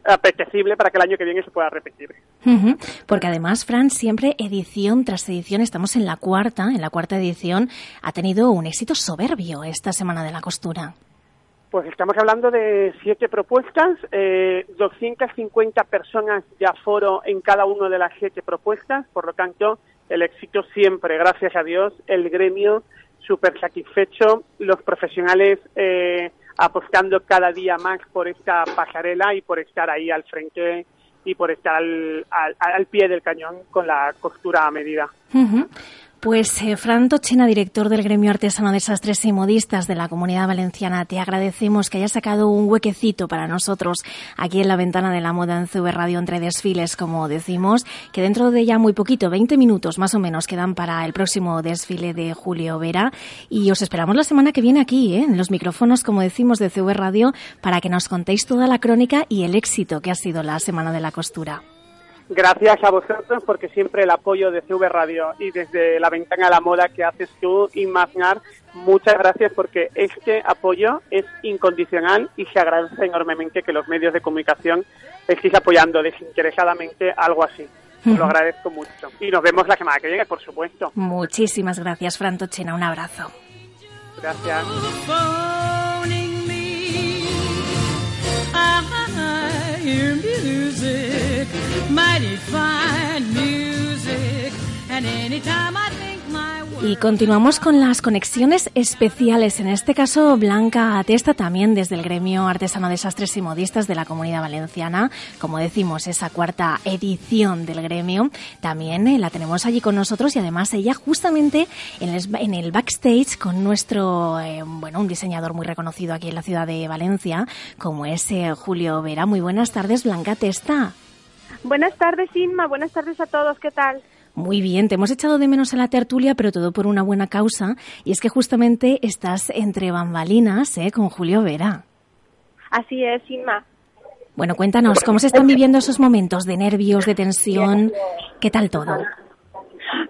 apetecible para que el año que viene se pueda repetir. Uh -huh. Porque además, Fran, siempre edición tras edición, estamos en la cuarta, en la cuarta edición, ha tenido un éxito soberbio esta Semana de la Costura. Pues estamos hablando de siete propuestas, eh, 250 personas de aforo en cada una de las siete propuestas, por lo tanto, el éxito siempre, gracias a Dios, el gremio súper satisfecho, los profesionales eh, apostando cada día más por esta pasarela y por estar ahí al frente y por estar al, al, pie del cañón con la costura a medida. Pues eh, Fran director del Gremio Artesano de Sastres y Modistas de la Comunidad Valenciana, te agradecemos que hayas sacado un huequecito para nosotros aquí en la ventana de la moda en CV Radio entre desfiles, como decimos, que dentro de ya muy poquito, 20 minutos más o menos, quedan para el próximo desfile de Julio Vera y os esperamos la semana que viene aquí, ¿eh? en los micrófonos, como decimos, de CV Radio, para que nos contéis toda la crónica y el éxito que ha sido la Semana de la Costura. Gracias a vosotros porque siempre el apoyo de CV Radio y desde la ventana a la moda que haces tú, Imagnar, muchas gracias porque este apoyo es incondicional y se agradece enormemente que los medios de comunicación estéis apoyando desinteresadamente algo así. Lo agradezco mucho. Y nos vemos la semana que viene, por supuesto. Muchísimas gracias, Fran Tochena. Un abrazo. Gracias. hear music, mighty fine music, and anytime I Y continuamos con las conexiones especiales, en este caso Blanca Atesta también desde el gremio artesano de sastres y modistas de la Comunidad Valenciana, como decimos, esa cuarta edición del gremio, también eh, la tenemos allí con nosotros y además ella justamente en el, backstage con nuestro, eh, bueno, un diseñador muy reconocido aquí en la ciudad de Valencia, como es eh, Julio Vera. Muy buenas tardes, Blanca Atesta. Buenas tardes, Inma. Buenas tardes a todos. ¿Qué tal? Muy bien, te hemos echado de menos a la tertulia, pero todo por una buena causa, y es que justamente estás entre bambalinas ¿eh? con Julio Vera. Así es, Inma. Bueno, cuéntanos, ¿cómo se están viviendo esos momentos de nervios, de tensión? ¿Qué tal todo?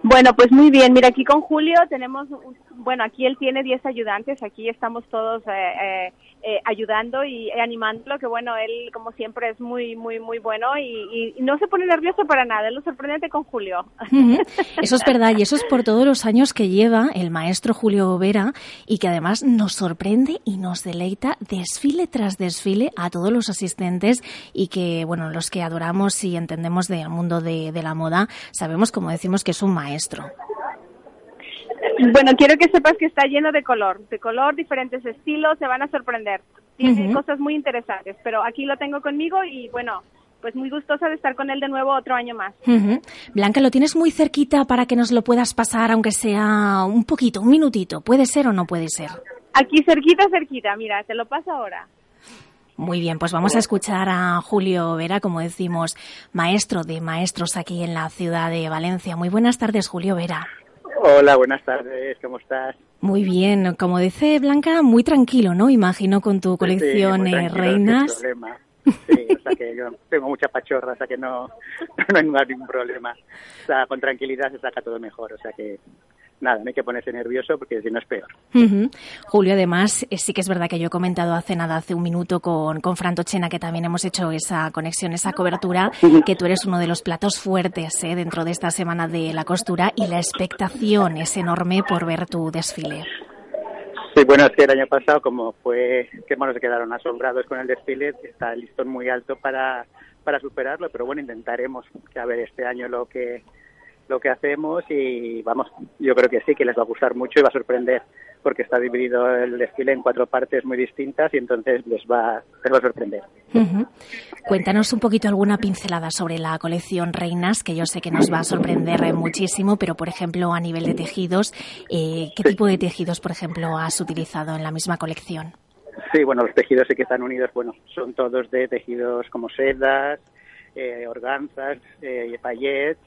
Bueno, pues muy bien. Mira, aquí con Julio tenemos, bueno, aquí él tiene 10 ayudantes, aquí estamos todos eh, eh, eh, ayudando y animándolo, que bueno, él como siempre es muy, muy, muy bueno y, no se pone nervioso para nada, es lo sorprendente con Julio. Eso es verdad y eso es por todos los años que lleva el maestro Julio Vera y que además nos sorprende y nos deleita desfile tras desfile a todos los asistentes y que, bueno, los que adoramos y entendemos del mundo de, de la moda, sabemos, como decimos, que es un maestro. Bueno, quiero que sepas que está lleno de color, de color, diferentes estilos, se van a sorprender. Tiene cosas muy interesantes, pero aquí lo tengo conmigo y bueno, pues muy gustosa de estar con él de nuevo otro año más. Blanca, lo tienes muy cerquita para que nos lo puedas pasar, aunque sea un poquito, un minutito. ¿Puede ser o no puede ser? Aquí cerquita, cerquita. Mira, te lo paso ahora. Muy bien, pues vamos a escuchar a Julio Vera, como decimos, maestro de maestros aquí en la ciudad de Valencia. Muy buenas tardes, Julio Vera. Hola, buenas tardes, ¿cómo estás? Muy bien, como dice Blanca, muy tranquilo, ¿no? Imagino con tu colección sí, eh, reinas. Sí, o sea que yo tengo mucha pachorra, o sea que no, no hay ningún problema. O sea, con tranquilidad se saca todo mejor, o sea que nada, no hay que ponerse nervioso porque si no es peor. Julio, además, eh, sí que es verdad que yo he comentado hace nada, hace un minuto con, con Fran Tochena, que también hemos hecho esa conexión, esa cobertura, que tú eres uno de los platos fuertes eh, dentro de esta semana de la costura y la expectación es enorme por ver tu desfile. Sí, bueno, es que el año pasado, como fue que bueno, se quedaron asombrados con el desfile, está el listón muy alto para, para superarlo, pero bueno, intentaremos que a ver este año lo que lo que hacemos y vamos, yo creo que sí, que les va a gustar mucho y va a sorprender porque está dividido el desfile en cuatro partes muy distintas y entonces les va, les va a sorprender. Cuéntanos un poquito alguna pincelada sobre la colección Reinas, que yo sé que nos va a sorprender muchísimo, pero por ejemplo a nivel de tejidos, eh, ¿qué tipo de tejidos, por ejemplo, has utilizado en la misma colección? Sí, bueno, los tejidos sí que están unidos, bueno, son todos de tejidos como sedas, eh, organzas, eh, payets,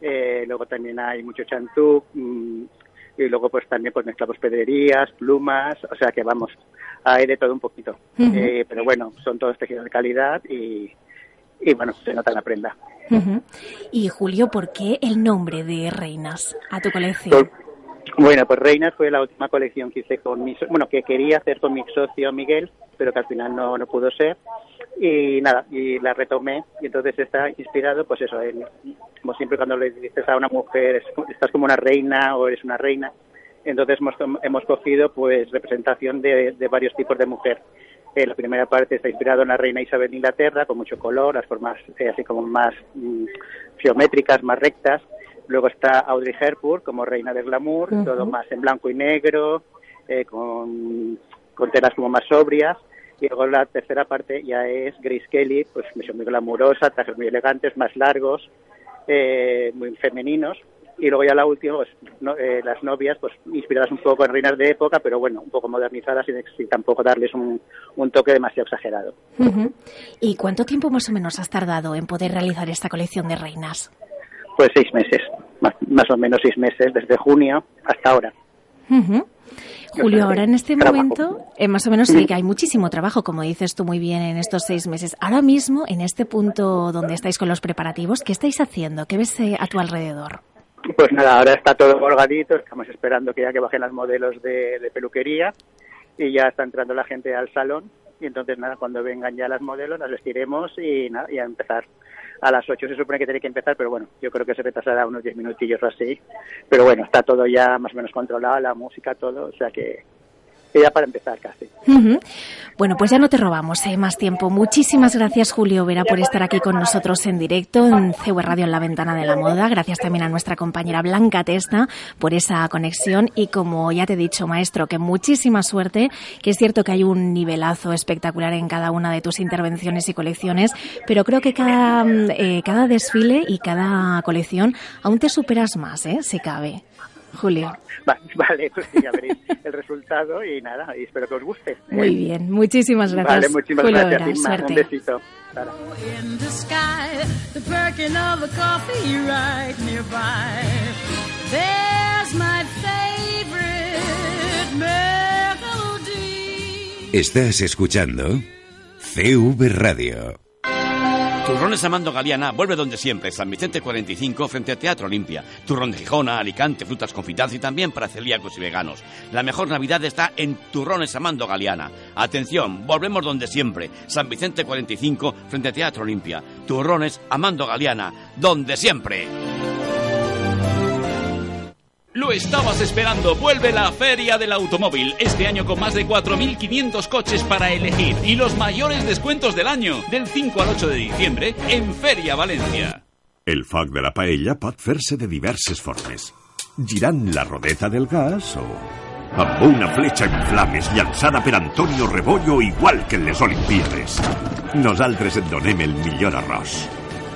eh, luego también hay mucho chantú, mm, y luego pues también pues mezclamos pedrerías, plumas, o sea que vamos, hay de todo un poquito. eh, pero bueno, son todos tejidos de calidad y, y bueno, se nota en la prenda. Y Julio, ¿por qué el nombre de Reinas a tu colección? Bueno, pues Reinas fue la última colección que hice con mi, bueno, que quería hacer con mi socio Miguel, pero que al final no, no pudo ser. Y nada, y la retomé y entonces está inspirado, pues eso, en, como siempre cuando le dices a una mujer, estás como una reina o eres una reina, entonces hemos, hemos cogido pues representación de, de varios tipos de mujer. Eh, la primera parte está inspirado en la reina Isabel de Inglaterra, con mucho color, las formas eh, así como más mm, geométricas, más rectas. Luego está Audrey Hepburn como reina del glamour, uh -huh. todo más en blanco y negro, eh, con, con telas como más sobrias. Y luego la tercera parte ya es Grace Kelly, pues muy glamurosa, trajes muy elegantes, más largos, eh, muy femeninos. Y luego ya la última, pues, no, eh, las novias, pues inspiradas un poco en reinas de época, pero bueno, un poco modernizadas sin tampoco darles un, un, toque demasiado exagerado. Uh -huh. ¿Y cuánto tiempo más o menos has tardado en poder realizar esta colección de reinas? Pues seis meses, más, más o menos seis meses, desde junio hasta ahora. Uh -huh. Julio, ahora en este momento, eh, más o menos sí que hay muchísimo trabajo, como dices tú muy bien, en estos seis meses. Ahora mismo, en este punto donde estáis con los preparativos, ¿qué estáis haciendo? ¿Qué ves eh, a tu alrededor? Pues nada, ahora está todo colgadito, estamos esperando que ya que bajen las modelos de, peluquería y ya está entrando la gente al salón y entonces nada, cuando vengan ya las modelos las vestiremos y nada, y a empezar. A las 8 se supone que tiene que empezar, pero bueno, yo creo que se retrasará unos 10 minutillos o así. Pero bueno, está todo ya más o menos controlado, la música, todo, o sea que ya para empezar casi. Bueno, pues ya no te robamos ¿eh? más tiempo. Muchísimas gracias, Julio Vera, por estar aquí con nosotros en directo en CW Radio en la Ventana de la Moda. Gracias también a nuestra compañera Blanca Testa por esa conexión. Y como ya te he dicho, maestro, que muchísima suerte, que es cierto que hay un nivelazo espectacular en cada una de tus intervenciones y colecciones, pero creo que cada, eh, cada desfile y cada colección aún te superas más, ¿eh? si cabe. Julio. Vale, pues ya veréis el resultado y nada, y espero que os guste. Muy bien, muchísimas gracias. Vale, muchísimas Julio gracias, Vera, Un besito. Estás escuchando CV Radio. Turrones Amando Galeana vuelve donde siempre, San Vicente 45 frente a Teatro Olimpia. Turrón de Gijona, Alicante, frutas confitadas y también para celíacos y veganos. La mejor Navidad está en Turrones Amando Galeana. Atención, volvemos donde siempre, San Vicente 45 frente a Teatro Olimpia. Turrones Amando Galeana, donde siempre. Lo estabas esperando. Vuelve la Feria del Automóvil. Este año con más de 4.500 coches para elegir. Y los mayores descuentos del año. Del 5 al 8 de diciembre en Feria Valencia. El foc de la paella pot fer-se de diverses formes. Girant la rodeta del gas o amb una fletxa en flames llançada per Antonio Rebollo igual que en les Olimpíades. Nosaltres et donem el millor arròs.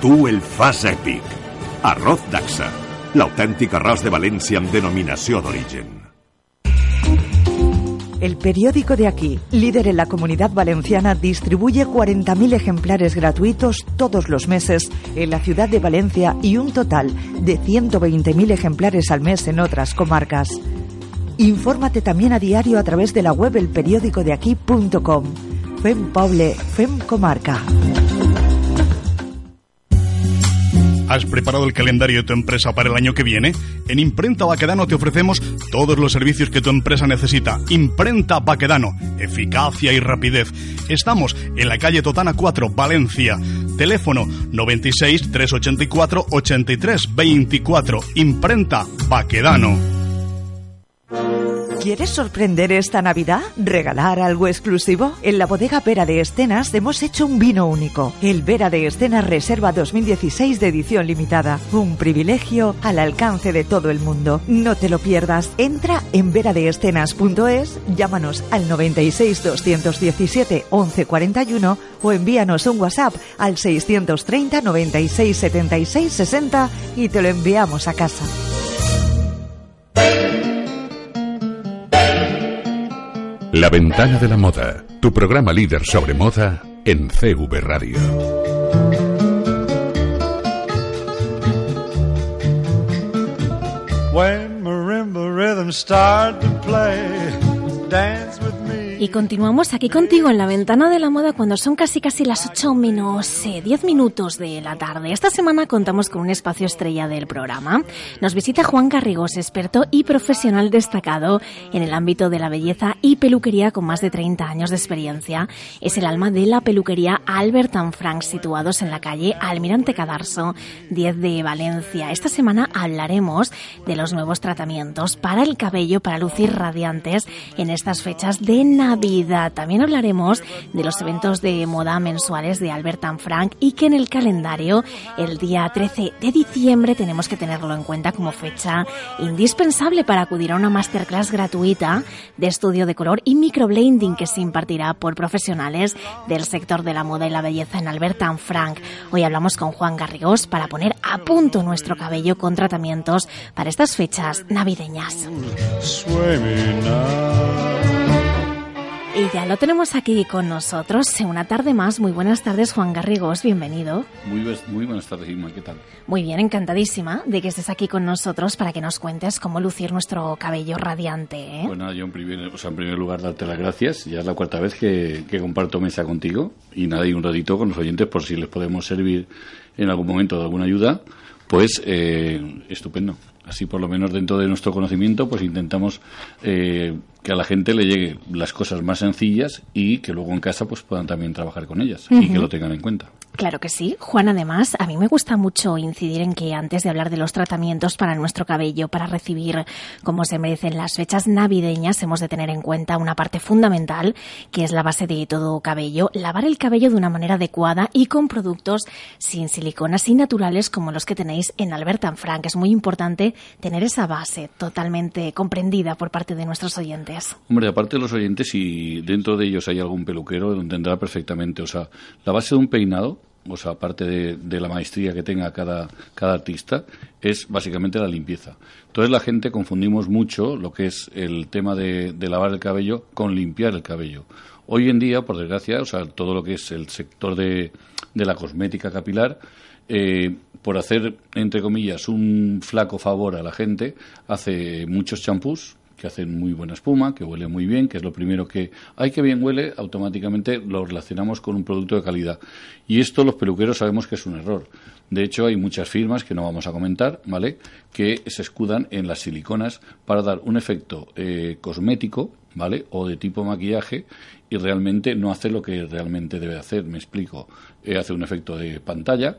Tu el fas èpic. Arroz Daxa la auténtica arroz de Valencia en denominación de origen. El periódico de aquí, líder en la comunidad valenciana, distribuye 40.000 ejemplares gratuitos todos los meses en la ciudad de Valencia y un total de 120.000 ejemplares al mes en otras comarcas. Infórmate también a diario a través de la web elperiódicodeaquí.com. Fem Poble, Fem Comarca. ¿Has preparado el calendario de tu empresa para el año que viene? En Imprenta Baquedano te ofrecemos todos los servicios que tu empresa necesita. Imprenta Baquedano, eficacia y rapidez. Estamos en la calle Totana 4, Valencia. Teléfono 96 384 83 24. Imprenta Baquedano. ¿Quieres sorprender esta Navidad? ¿Regalar algo exclusivo? En la bodega Vera de Escenas hemos hecho un vino único. El Vera de Escenas Reserva 2016 de edición limitada. Un privilegio al alcance de todo el mundo. No te lo pierdas. Entra en veradeescenas.es, llámanos al 96 217 1141 o envíanos un WhatsApp al 630 96 76 60 y te lo enviamos a casa. La Ventana de la Moda, tu programa líder sobre moda en CV Radio. Y continuamos aquí contigo en la ventana de la moda cuando son casi casi las 8 menos 10 eh, minutos de la tarde. Esta semana contamos con un espacio estrella del programa. Nos visita Juan Carrigos, experto y profesional destacado en el ámbito de la belleza y peluquería con más de 30 años de experiencia. Es el alma de la peluquería Albert Frank, situados en la calle Almirante Cadarso 10 de Valencia. Esta semana hablaremos de los nuevos tratamientos para el cabello para lucir radiantes en estas fechas de Navidad vida. También hablaremos de los eventos de moda mensuales de Albert Frank y que en el calendario el día 13 de diciembre tenemos que tenerlo en cuenta como fecha indispensable para acudir a una masterclass gratuita de estudio de color y microblending que se impartirá por profesionales del sector de la moda y la belleza en Albert Frank. Hoy hablamos con Juan Garrigós para poner a punto nuestro cabello con tratamientos para estas fechas navideñas. Y ya lo tenemos aquí con nosotros en una tarde más. Muy buenas tardes, Juan Garrigos, bienvenido. Muy, muy buenas tardes, Irma, ¿qué tal? Muy bien, encantadísima de que estés aquí con nosotros para que nos cuentes cómo lucir nuestro cabello radiante. ¿eh? Bueno, yo en primer, o sea, en primer lugar darte las gracias. Ya es la cuarta vez que, que comparto mesa contigo y nada, y un ratito con los oyentes por si les podemos servir en algún momento de alguna ayuda. Pues eh, estupendo. Así por lo menos dentro de nuestro conocimiento pues intentamos eh, que a la gente le llegue las cosas más sencillas y que luego en casa pues puedan también trabajar con ellas y que lo tengan en cuenta. Claro que sí. Juan, además, a mí me gusta mucho incidir en que antes de hablar de los tratamientos para nuestro cabello, para recibir como se merecen las fechas navideñas, hemos de tener en cuenta una parte fundamental, que es la base de todo cabello, lavar el cabello de una manera adecuada y con productos sin siliconas y naturales como los que tenéis en Albert Frank. Es muy importante tener esa base totalmente comprendida por parte de nuestros oyentes. Hombre, aparte de los oyentes, si dentro de ellos hay algún peluquero, lo entenderá perfectamente. O sea, la base de un peinado o sea, aparte de, la maestría que tenga cada, cada artista, es básicamente la limpieza. Entonces la gente confundimos mucho lo que es el tema de, lavar el cabello con limpiar el cabello. Hoy en día, por desgracia, o sea, todo lo que es el sector de, de la cosmética capilar, eh, por hacer, entre comillas, un flaco favor a la gente, hace muchos champús, que hacen muy buena espuma, que huele muy bien, que es lo primero que hay que bien huele, automáticamente lo relacionamos con un producto de calidad. Y esto los peluqueros sabemos que es un error. De hecho, hay muchas firmas que no vamos a comentar, ¿vale? Que se escudan en las siliconas para dar un efecto eh, cosmético, ¿vale? O de tipo maquillaje y realmente no hace lo que realmente debe hacer. Me explico. Eh, hace un efecto de pantalla,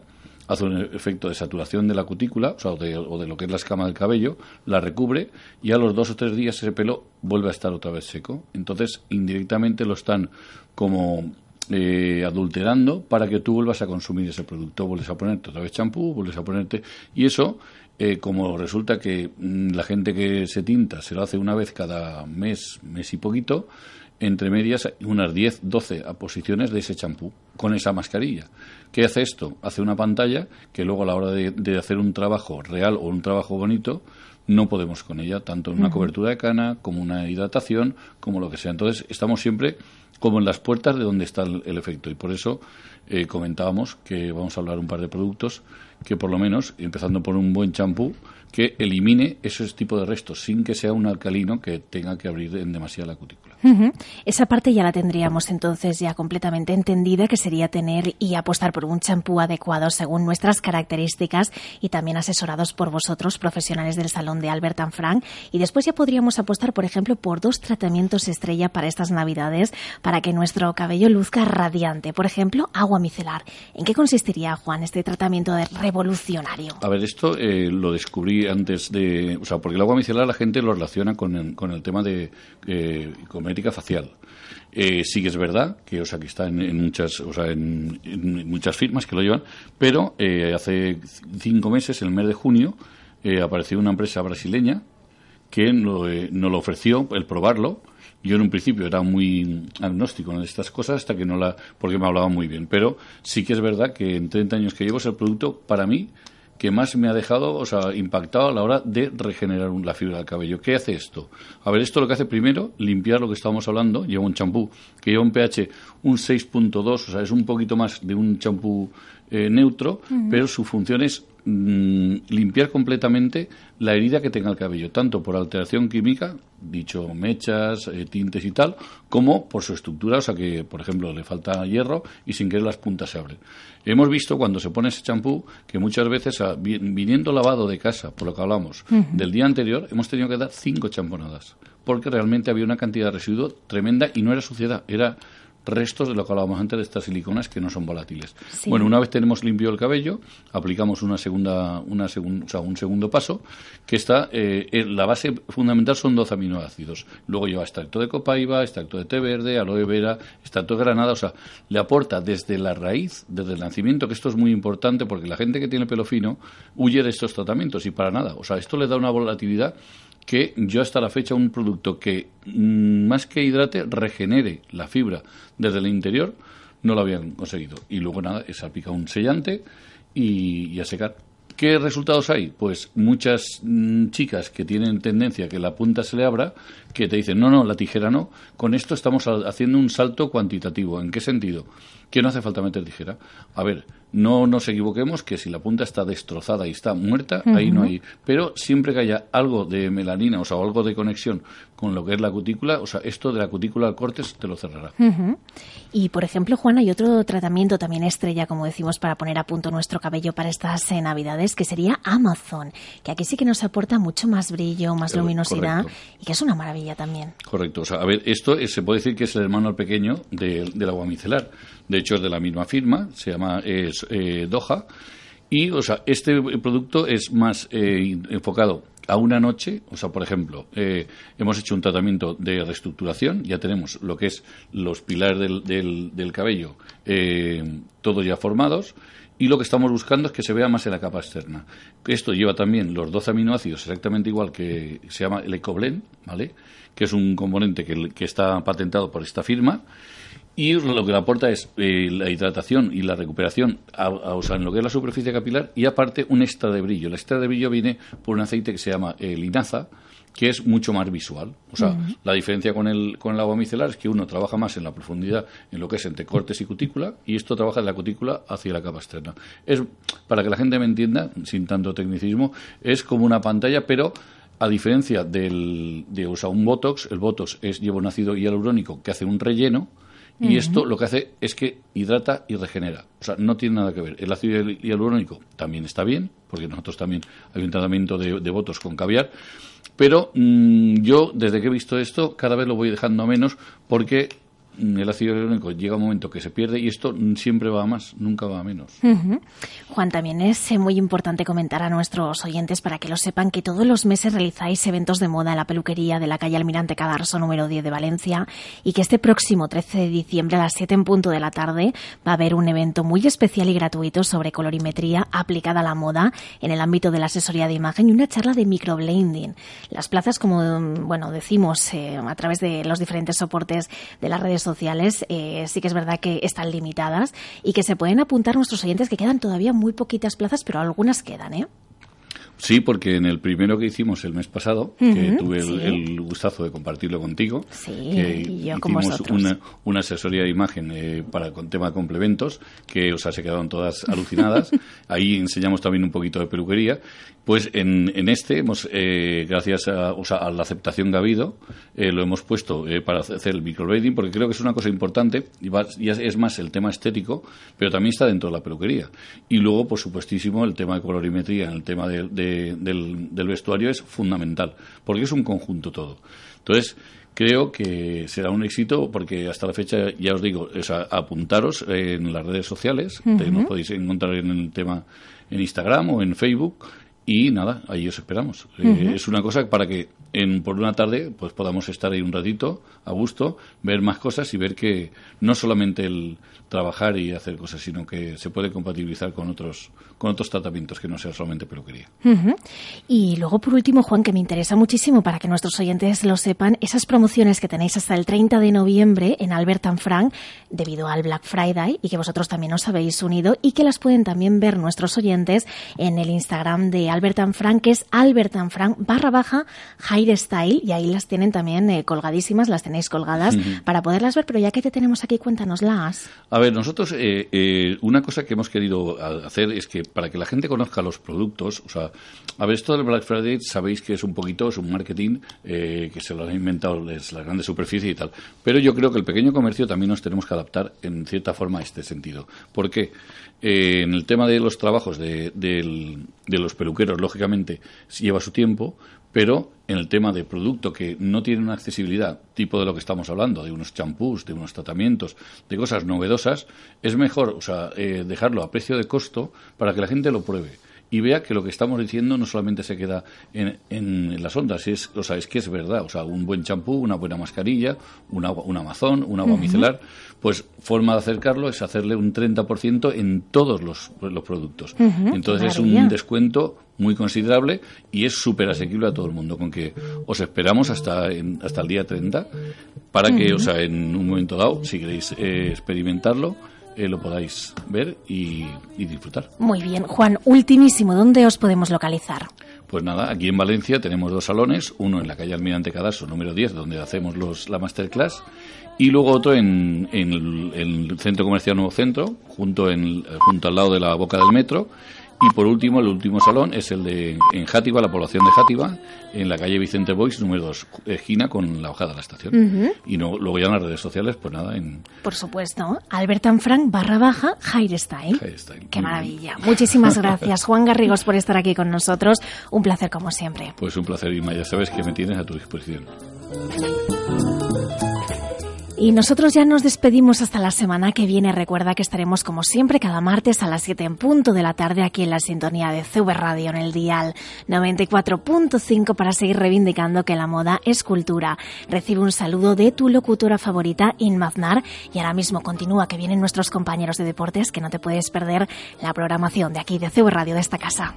hace un efecto de saturación de la cutícula, o, sea, de, o de lo que es la escama del cabello, la recubre y a los dos o tres días ese pelo vuelve a estar otra vez seco. Entonces, indirectamente lo están como eh, adulterando para que tú vuelvas a consumir ese producto. Vuelves a ponerte otra vez champú, vuelves a ponerte. Y eso, eh, como resulta que mm, la gente que se tinta se lo hace una vez cada mes, mes y poquito, entre medias unas 10, 12 aposiciones de ese champú con esa mascarilla. ¿Qué hace esto? Hace una pantalla que luego a la hora de, hacer un trabajo real o un trabajo bonito no podemos con ella, tanto en una cobertura de cana como una hidratación, como lo que sea. Entonces estamos siempre como en las puertas de donde está el, efecto y por eso eh, comentábamos que vamos a hablar un par de productos que por lo menos, empezando por un buen champú, que elimine ese tipo de restos sin que sea un alcalino que tenga que abrir en demasiada la cutícula. Esa parte ya la tendríamos entonces ya completamente entendida, que sería tener y apostar por un champú adecuado según nuestras características y también asesorados por vosotros, profesionales del salón de Albert Frank. Y después ya podríamos apostar, por ejemplo, por dos tratamientos estrella para estas navidades, para que nuestro cabello luzca radiante. Por ejemplo, agua micelar. ¿En qué consistiría, Juan, este tratamiento revolucionario? A ver, esto eh, lo descubrí antes de, o sea, porque el agua micelar la gente lo relaciona con el, con el tema de eh, facial. Eh, sí que es verdad que, o sea, que está en, muchas, o sea, en, muchas firmas que lo llevan, pero eh, hace cinco meses, en el mes de junio, eh, apareció una empresa brasileña que nos lo ofreció el probarlo. Yo en un principio era muy agnóstico en estas cosas hasta que no la, porque me hablaba muy bien. Pero sí que es verdad que en 30 años que llevo es el producto para mí que más me ha dejado, o sea, impactado a la hora de regenerar la fibra del cabello. ¿Qué hace esto? A ver, esto lo que hace primero, limpiar lo que estábamos hablando, lleva un champú que lleva un pH un 6.2, o sea, es un poquito más de un champú eh, neutro, pero su función es mm, limpiar completamente la herida que tenga el cabello, tanto por alteración química, dicho mechas, eh, tintes y tal, como por su estructura, o sea que, por ejemplo, le falta hierro y sin querer las puntas se abren. Hemos visto cuando se pone ese champú que muchas veces, viniendo lavado de casa, por lo que hablamos, del día anterior, hemos tenido que dar cinco champonadas, porque realmente había una cantidad de residuo tremenda y no era suciedad, era restos de lo que hablábamos antes de estas siliconas que no son volátiles. Bueno, una vez tenemos limpio el cabello, aplicamos una segunda, una o sea, un segundo paso, que está, eh, la base fundamental son 12 aminoácidos. Luego lleva extracto de copaiba, extracto de té verde, aloe vera, extracto de granada, o sea, le aporta desde la raíz, desde el nacimiento, que esto es muy importante porque la gente que tiene pelo fino huye de estos tratamientos y para nada. O sea, esto le da una volatilidad que yo hasta la fecha un producto que mm, más que hidrate regenere la fibra desde el interior no lo habían conseguido y luego nada se aplica un sellante y, a secar ¿Qué resultados hay? Pues muchas mm, chicas que tienen tendencia a que la punta se le abra, que te dicen, no, no, la tijera no. Con esto estamos haciendo un salto cuantitativo. ¿En qué sentido? Que no hace falta meter tijera. A ver, no nos equivoquemos que si la punta está destrozada y está muerta, ahí no hay. Pero siempre que haya algo de melanina, o sea, algo de conexión con lo que es la cutícula, o sea, esto de la cutícula al cortes te lo cerrará. Y, por ejemplo, Juan, hay otro tratamiento también estrella, como decimos, para poner a punto nuestro cabello para estas eh, Navidades, que sería Amazon, que aquí sí que nos aporta mucho más brillo, más luminosidad y que es una maravilla también. Correcto. O sea, a ver, esto se puede decir que es el hermano pequeño del agua micelar. De hecho, es de la misma firma, se llama es, eh, Doha. Y, o sea, este producto es más eh, enfocado a una noche, o sea, por ejemplo, eh, hemos hecho un tratamiento de reestructuración, ya tenemos lo que es los pilares del, del, cabello, eh, todos ya formados, y lo que estamos buscando es que se vea más en la capa externa. Esto lleva también los 12 aminoácidos exactamente igual que se llama el Ecoblen, ¿vale? que es un componente que, que está patentado por esta firma, y lo que le aporta es eh, la hidratación y la recuperación a, en lo que es la superficie capilar y aparte un extra de brillo. El extra de brillo viene por un aceite que se llama eh, linaza, que es mucho más visual. O sea, la diferencia con el, con el agua micelar es que uno trabaja más en la profundidad, en lo que es entre cortes y cutícula, y esto trabaja de la cutícula hacia la capa externa. Es, para que la gente me entienda, sin tanto tecnicismo, es como una pantalla, pero a diferencia del, de usar un Botox, el Botox es, lleva un ácido hialurónico que hace un relleno, y esto lo que hace es que hidrata y regenera. O sea, no tiene nada que ver. El ácido hialurónico también está bien, porque nosotros también hay un tratamiento de, de votos con caviar. Pero mm, yo, desde que he visto esto, cada vez lo voy dejando menos porque el ácido hialurónico llega un momento que se pierde y esto siempre va a más, nunca va a menos. Juan, también es eh, muy importante comentar a nuestros oyentes para que lo sepan que todos los meses realizáis eventos de moda en la peluquería de la calle Almirante Cadarso número 10 de Valencia y que este próximo 13 de diciembre a las 7 en punto de la tarde va a haber un evento muy especial y gratuito sobre colorimetría aplicada a la moda en el ámbito de la asesoría de imagen y una charla de microblending. Las plazas, como bueno decimos eh, a través de los diferentes soportes de las redes sociales eh, sí que es verdad que están limitadas y que se pueden apuntar nuestros oyentes que quedan todavía muy poquitas plazas, pero algunas quedan, ¿eh? Sí, porque en el primero que hicimos el mes pasado, que tuve el, gustazo de compartirlo contigo, que hicimos una, una, asesoría de imagen eh, para con tema de complementos, que o sea, se quedaron todas alucinadas. Ahí enseñamos también un poquito de peluquería pues en, en este, hemos, eh, gracias a, o sea, a, la aceptación que ha habido, eh, lo hemos puesto para hacer el microblading, porque creo que es una cosa importante, y, es más el tema estético, pero también está dentro de la peluquería. Y luego, por supuestísimo, el tema de colorimetría, el tema de, del, del vestuario es fundamental, porque es un conjunto todo. Entonces, creo que será un éxito porque hasta la fecha, ya os digo, es apuntaros en las redes sociales, nos podéis encontrar en el tema en Instagram o en Facebook y nada, ahí os esperamos. Eh, es una cosa para que en, por una tarde pues podamos estar ahí un ratito a gusto, ver más cosas y ver que no solamente el trabajar y hacer cosas, sino que se puede compatibilizar con otros con otros tratamientos que no sea solamente peluquería. Y luego por último, Juan, que me interesa muchísimo para que nuestros oyentes lo sepan, esas promociones que tenéis hasta el 30 de noviembre en Albert Frank debido al Black Friday y que vosotros también os habéis unido y que las pueden también ver nuestros oyentes en el Instagram de Albert Frank, que es Albert Frank barra baja High Style y ahí las tienen también eh, colgadísimas, las tenéis colgadas para poderlas ver, pero ya que te tenemos aquí, cuéntanoslas. A ver, nosotros eh, eh, una cosa que hemos querido hacer es que para que la gente conozca los productos, o sea, a ver, esto del Black Friday sabéis que es un poquito, es un marketing que se lo han inventado las grandes superficies y tal, pero yo creo que el pequeño comercio también nos tenemos que adaptar en cierta forma a este sentido. ¿Por qué? en el tema de los trabajos de, de los peluqueros, lógicamente, lleva su tiempo, pero en el tema de producto que no tiene una accesibilidad tipo de lo que estamos hablando, de unos champús, de unos tratamientos, de cosas novedosas, es mejor o sea, eh, dejarlo a precio de costo para que la gente lo pruebe y vea que lo que estamos diciendo no solamente se queda en, en, las ondas, es, o sea, es que es verdad. O sea, un buen champú, una buena mascarilla, un, agua, un amazón, un agua micelar, pues forma de acercarlo es hacerle un 30% en todos los, los productos. Entonces es un descuento muy considerable y es súper asequible a todo el mundo, con que os esperamos hasta, hasta el día 30 para que, o sea, en un momento dado, si queréis eh, experimentarlo, eh, lo podáis ver y, y disfrutar. Muy bien. Juan, ultimísimo, ¿dónde os podemos localizar? Pues nada, aquí en Valencia tenemos dos salones, uno en la calle Almirante Cadaso, número 10, donde hacemos los, la masterclass, y luego otro en, en el, en el Centro Comercial Nuevo Centro, junto, en, junto al lado de la boca del metro, y por último, el último salón es el de en Játiva, la población de Játiva, en la calle Vicente Boix, número 2, esquina con la bajada de la estación. Y no, luego ya en las redes sociales, pues nada, en Por supuesto, Albert and Frank barra baja Hairstyle. Qué maravilla. Muchísimas gracias, Juan Garrigos, por estar aquí con nosotros. Un placer como siempre. Pues un placer, Irma. Ya sabes que me tienes a tu disposición. Y nosotros ya nos despedimos hasta la semana que viene. Recuerda que estaremos como siempre cada martes a las 7 en punto de la tarde aquí en la sintonía de CV Radio en el dial 94.5 para seguir reivindicando que la moda es cultura. Recibe un saludo de tu locutora favorita, Inmaznar, y ahora mismo continúa que vienen nuestros compañeros de deportes que no te puedes perder la programación de aquí de CV Radio de esta casa.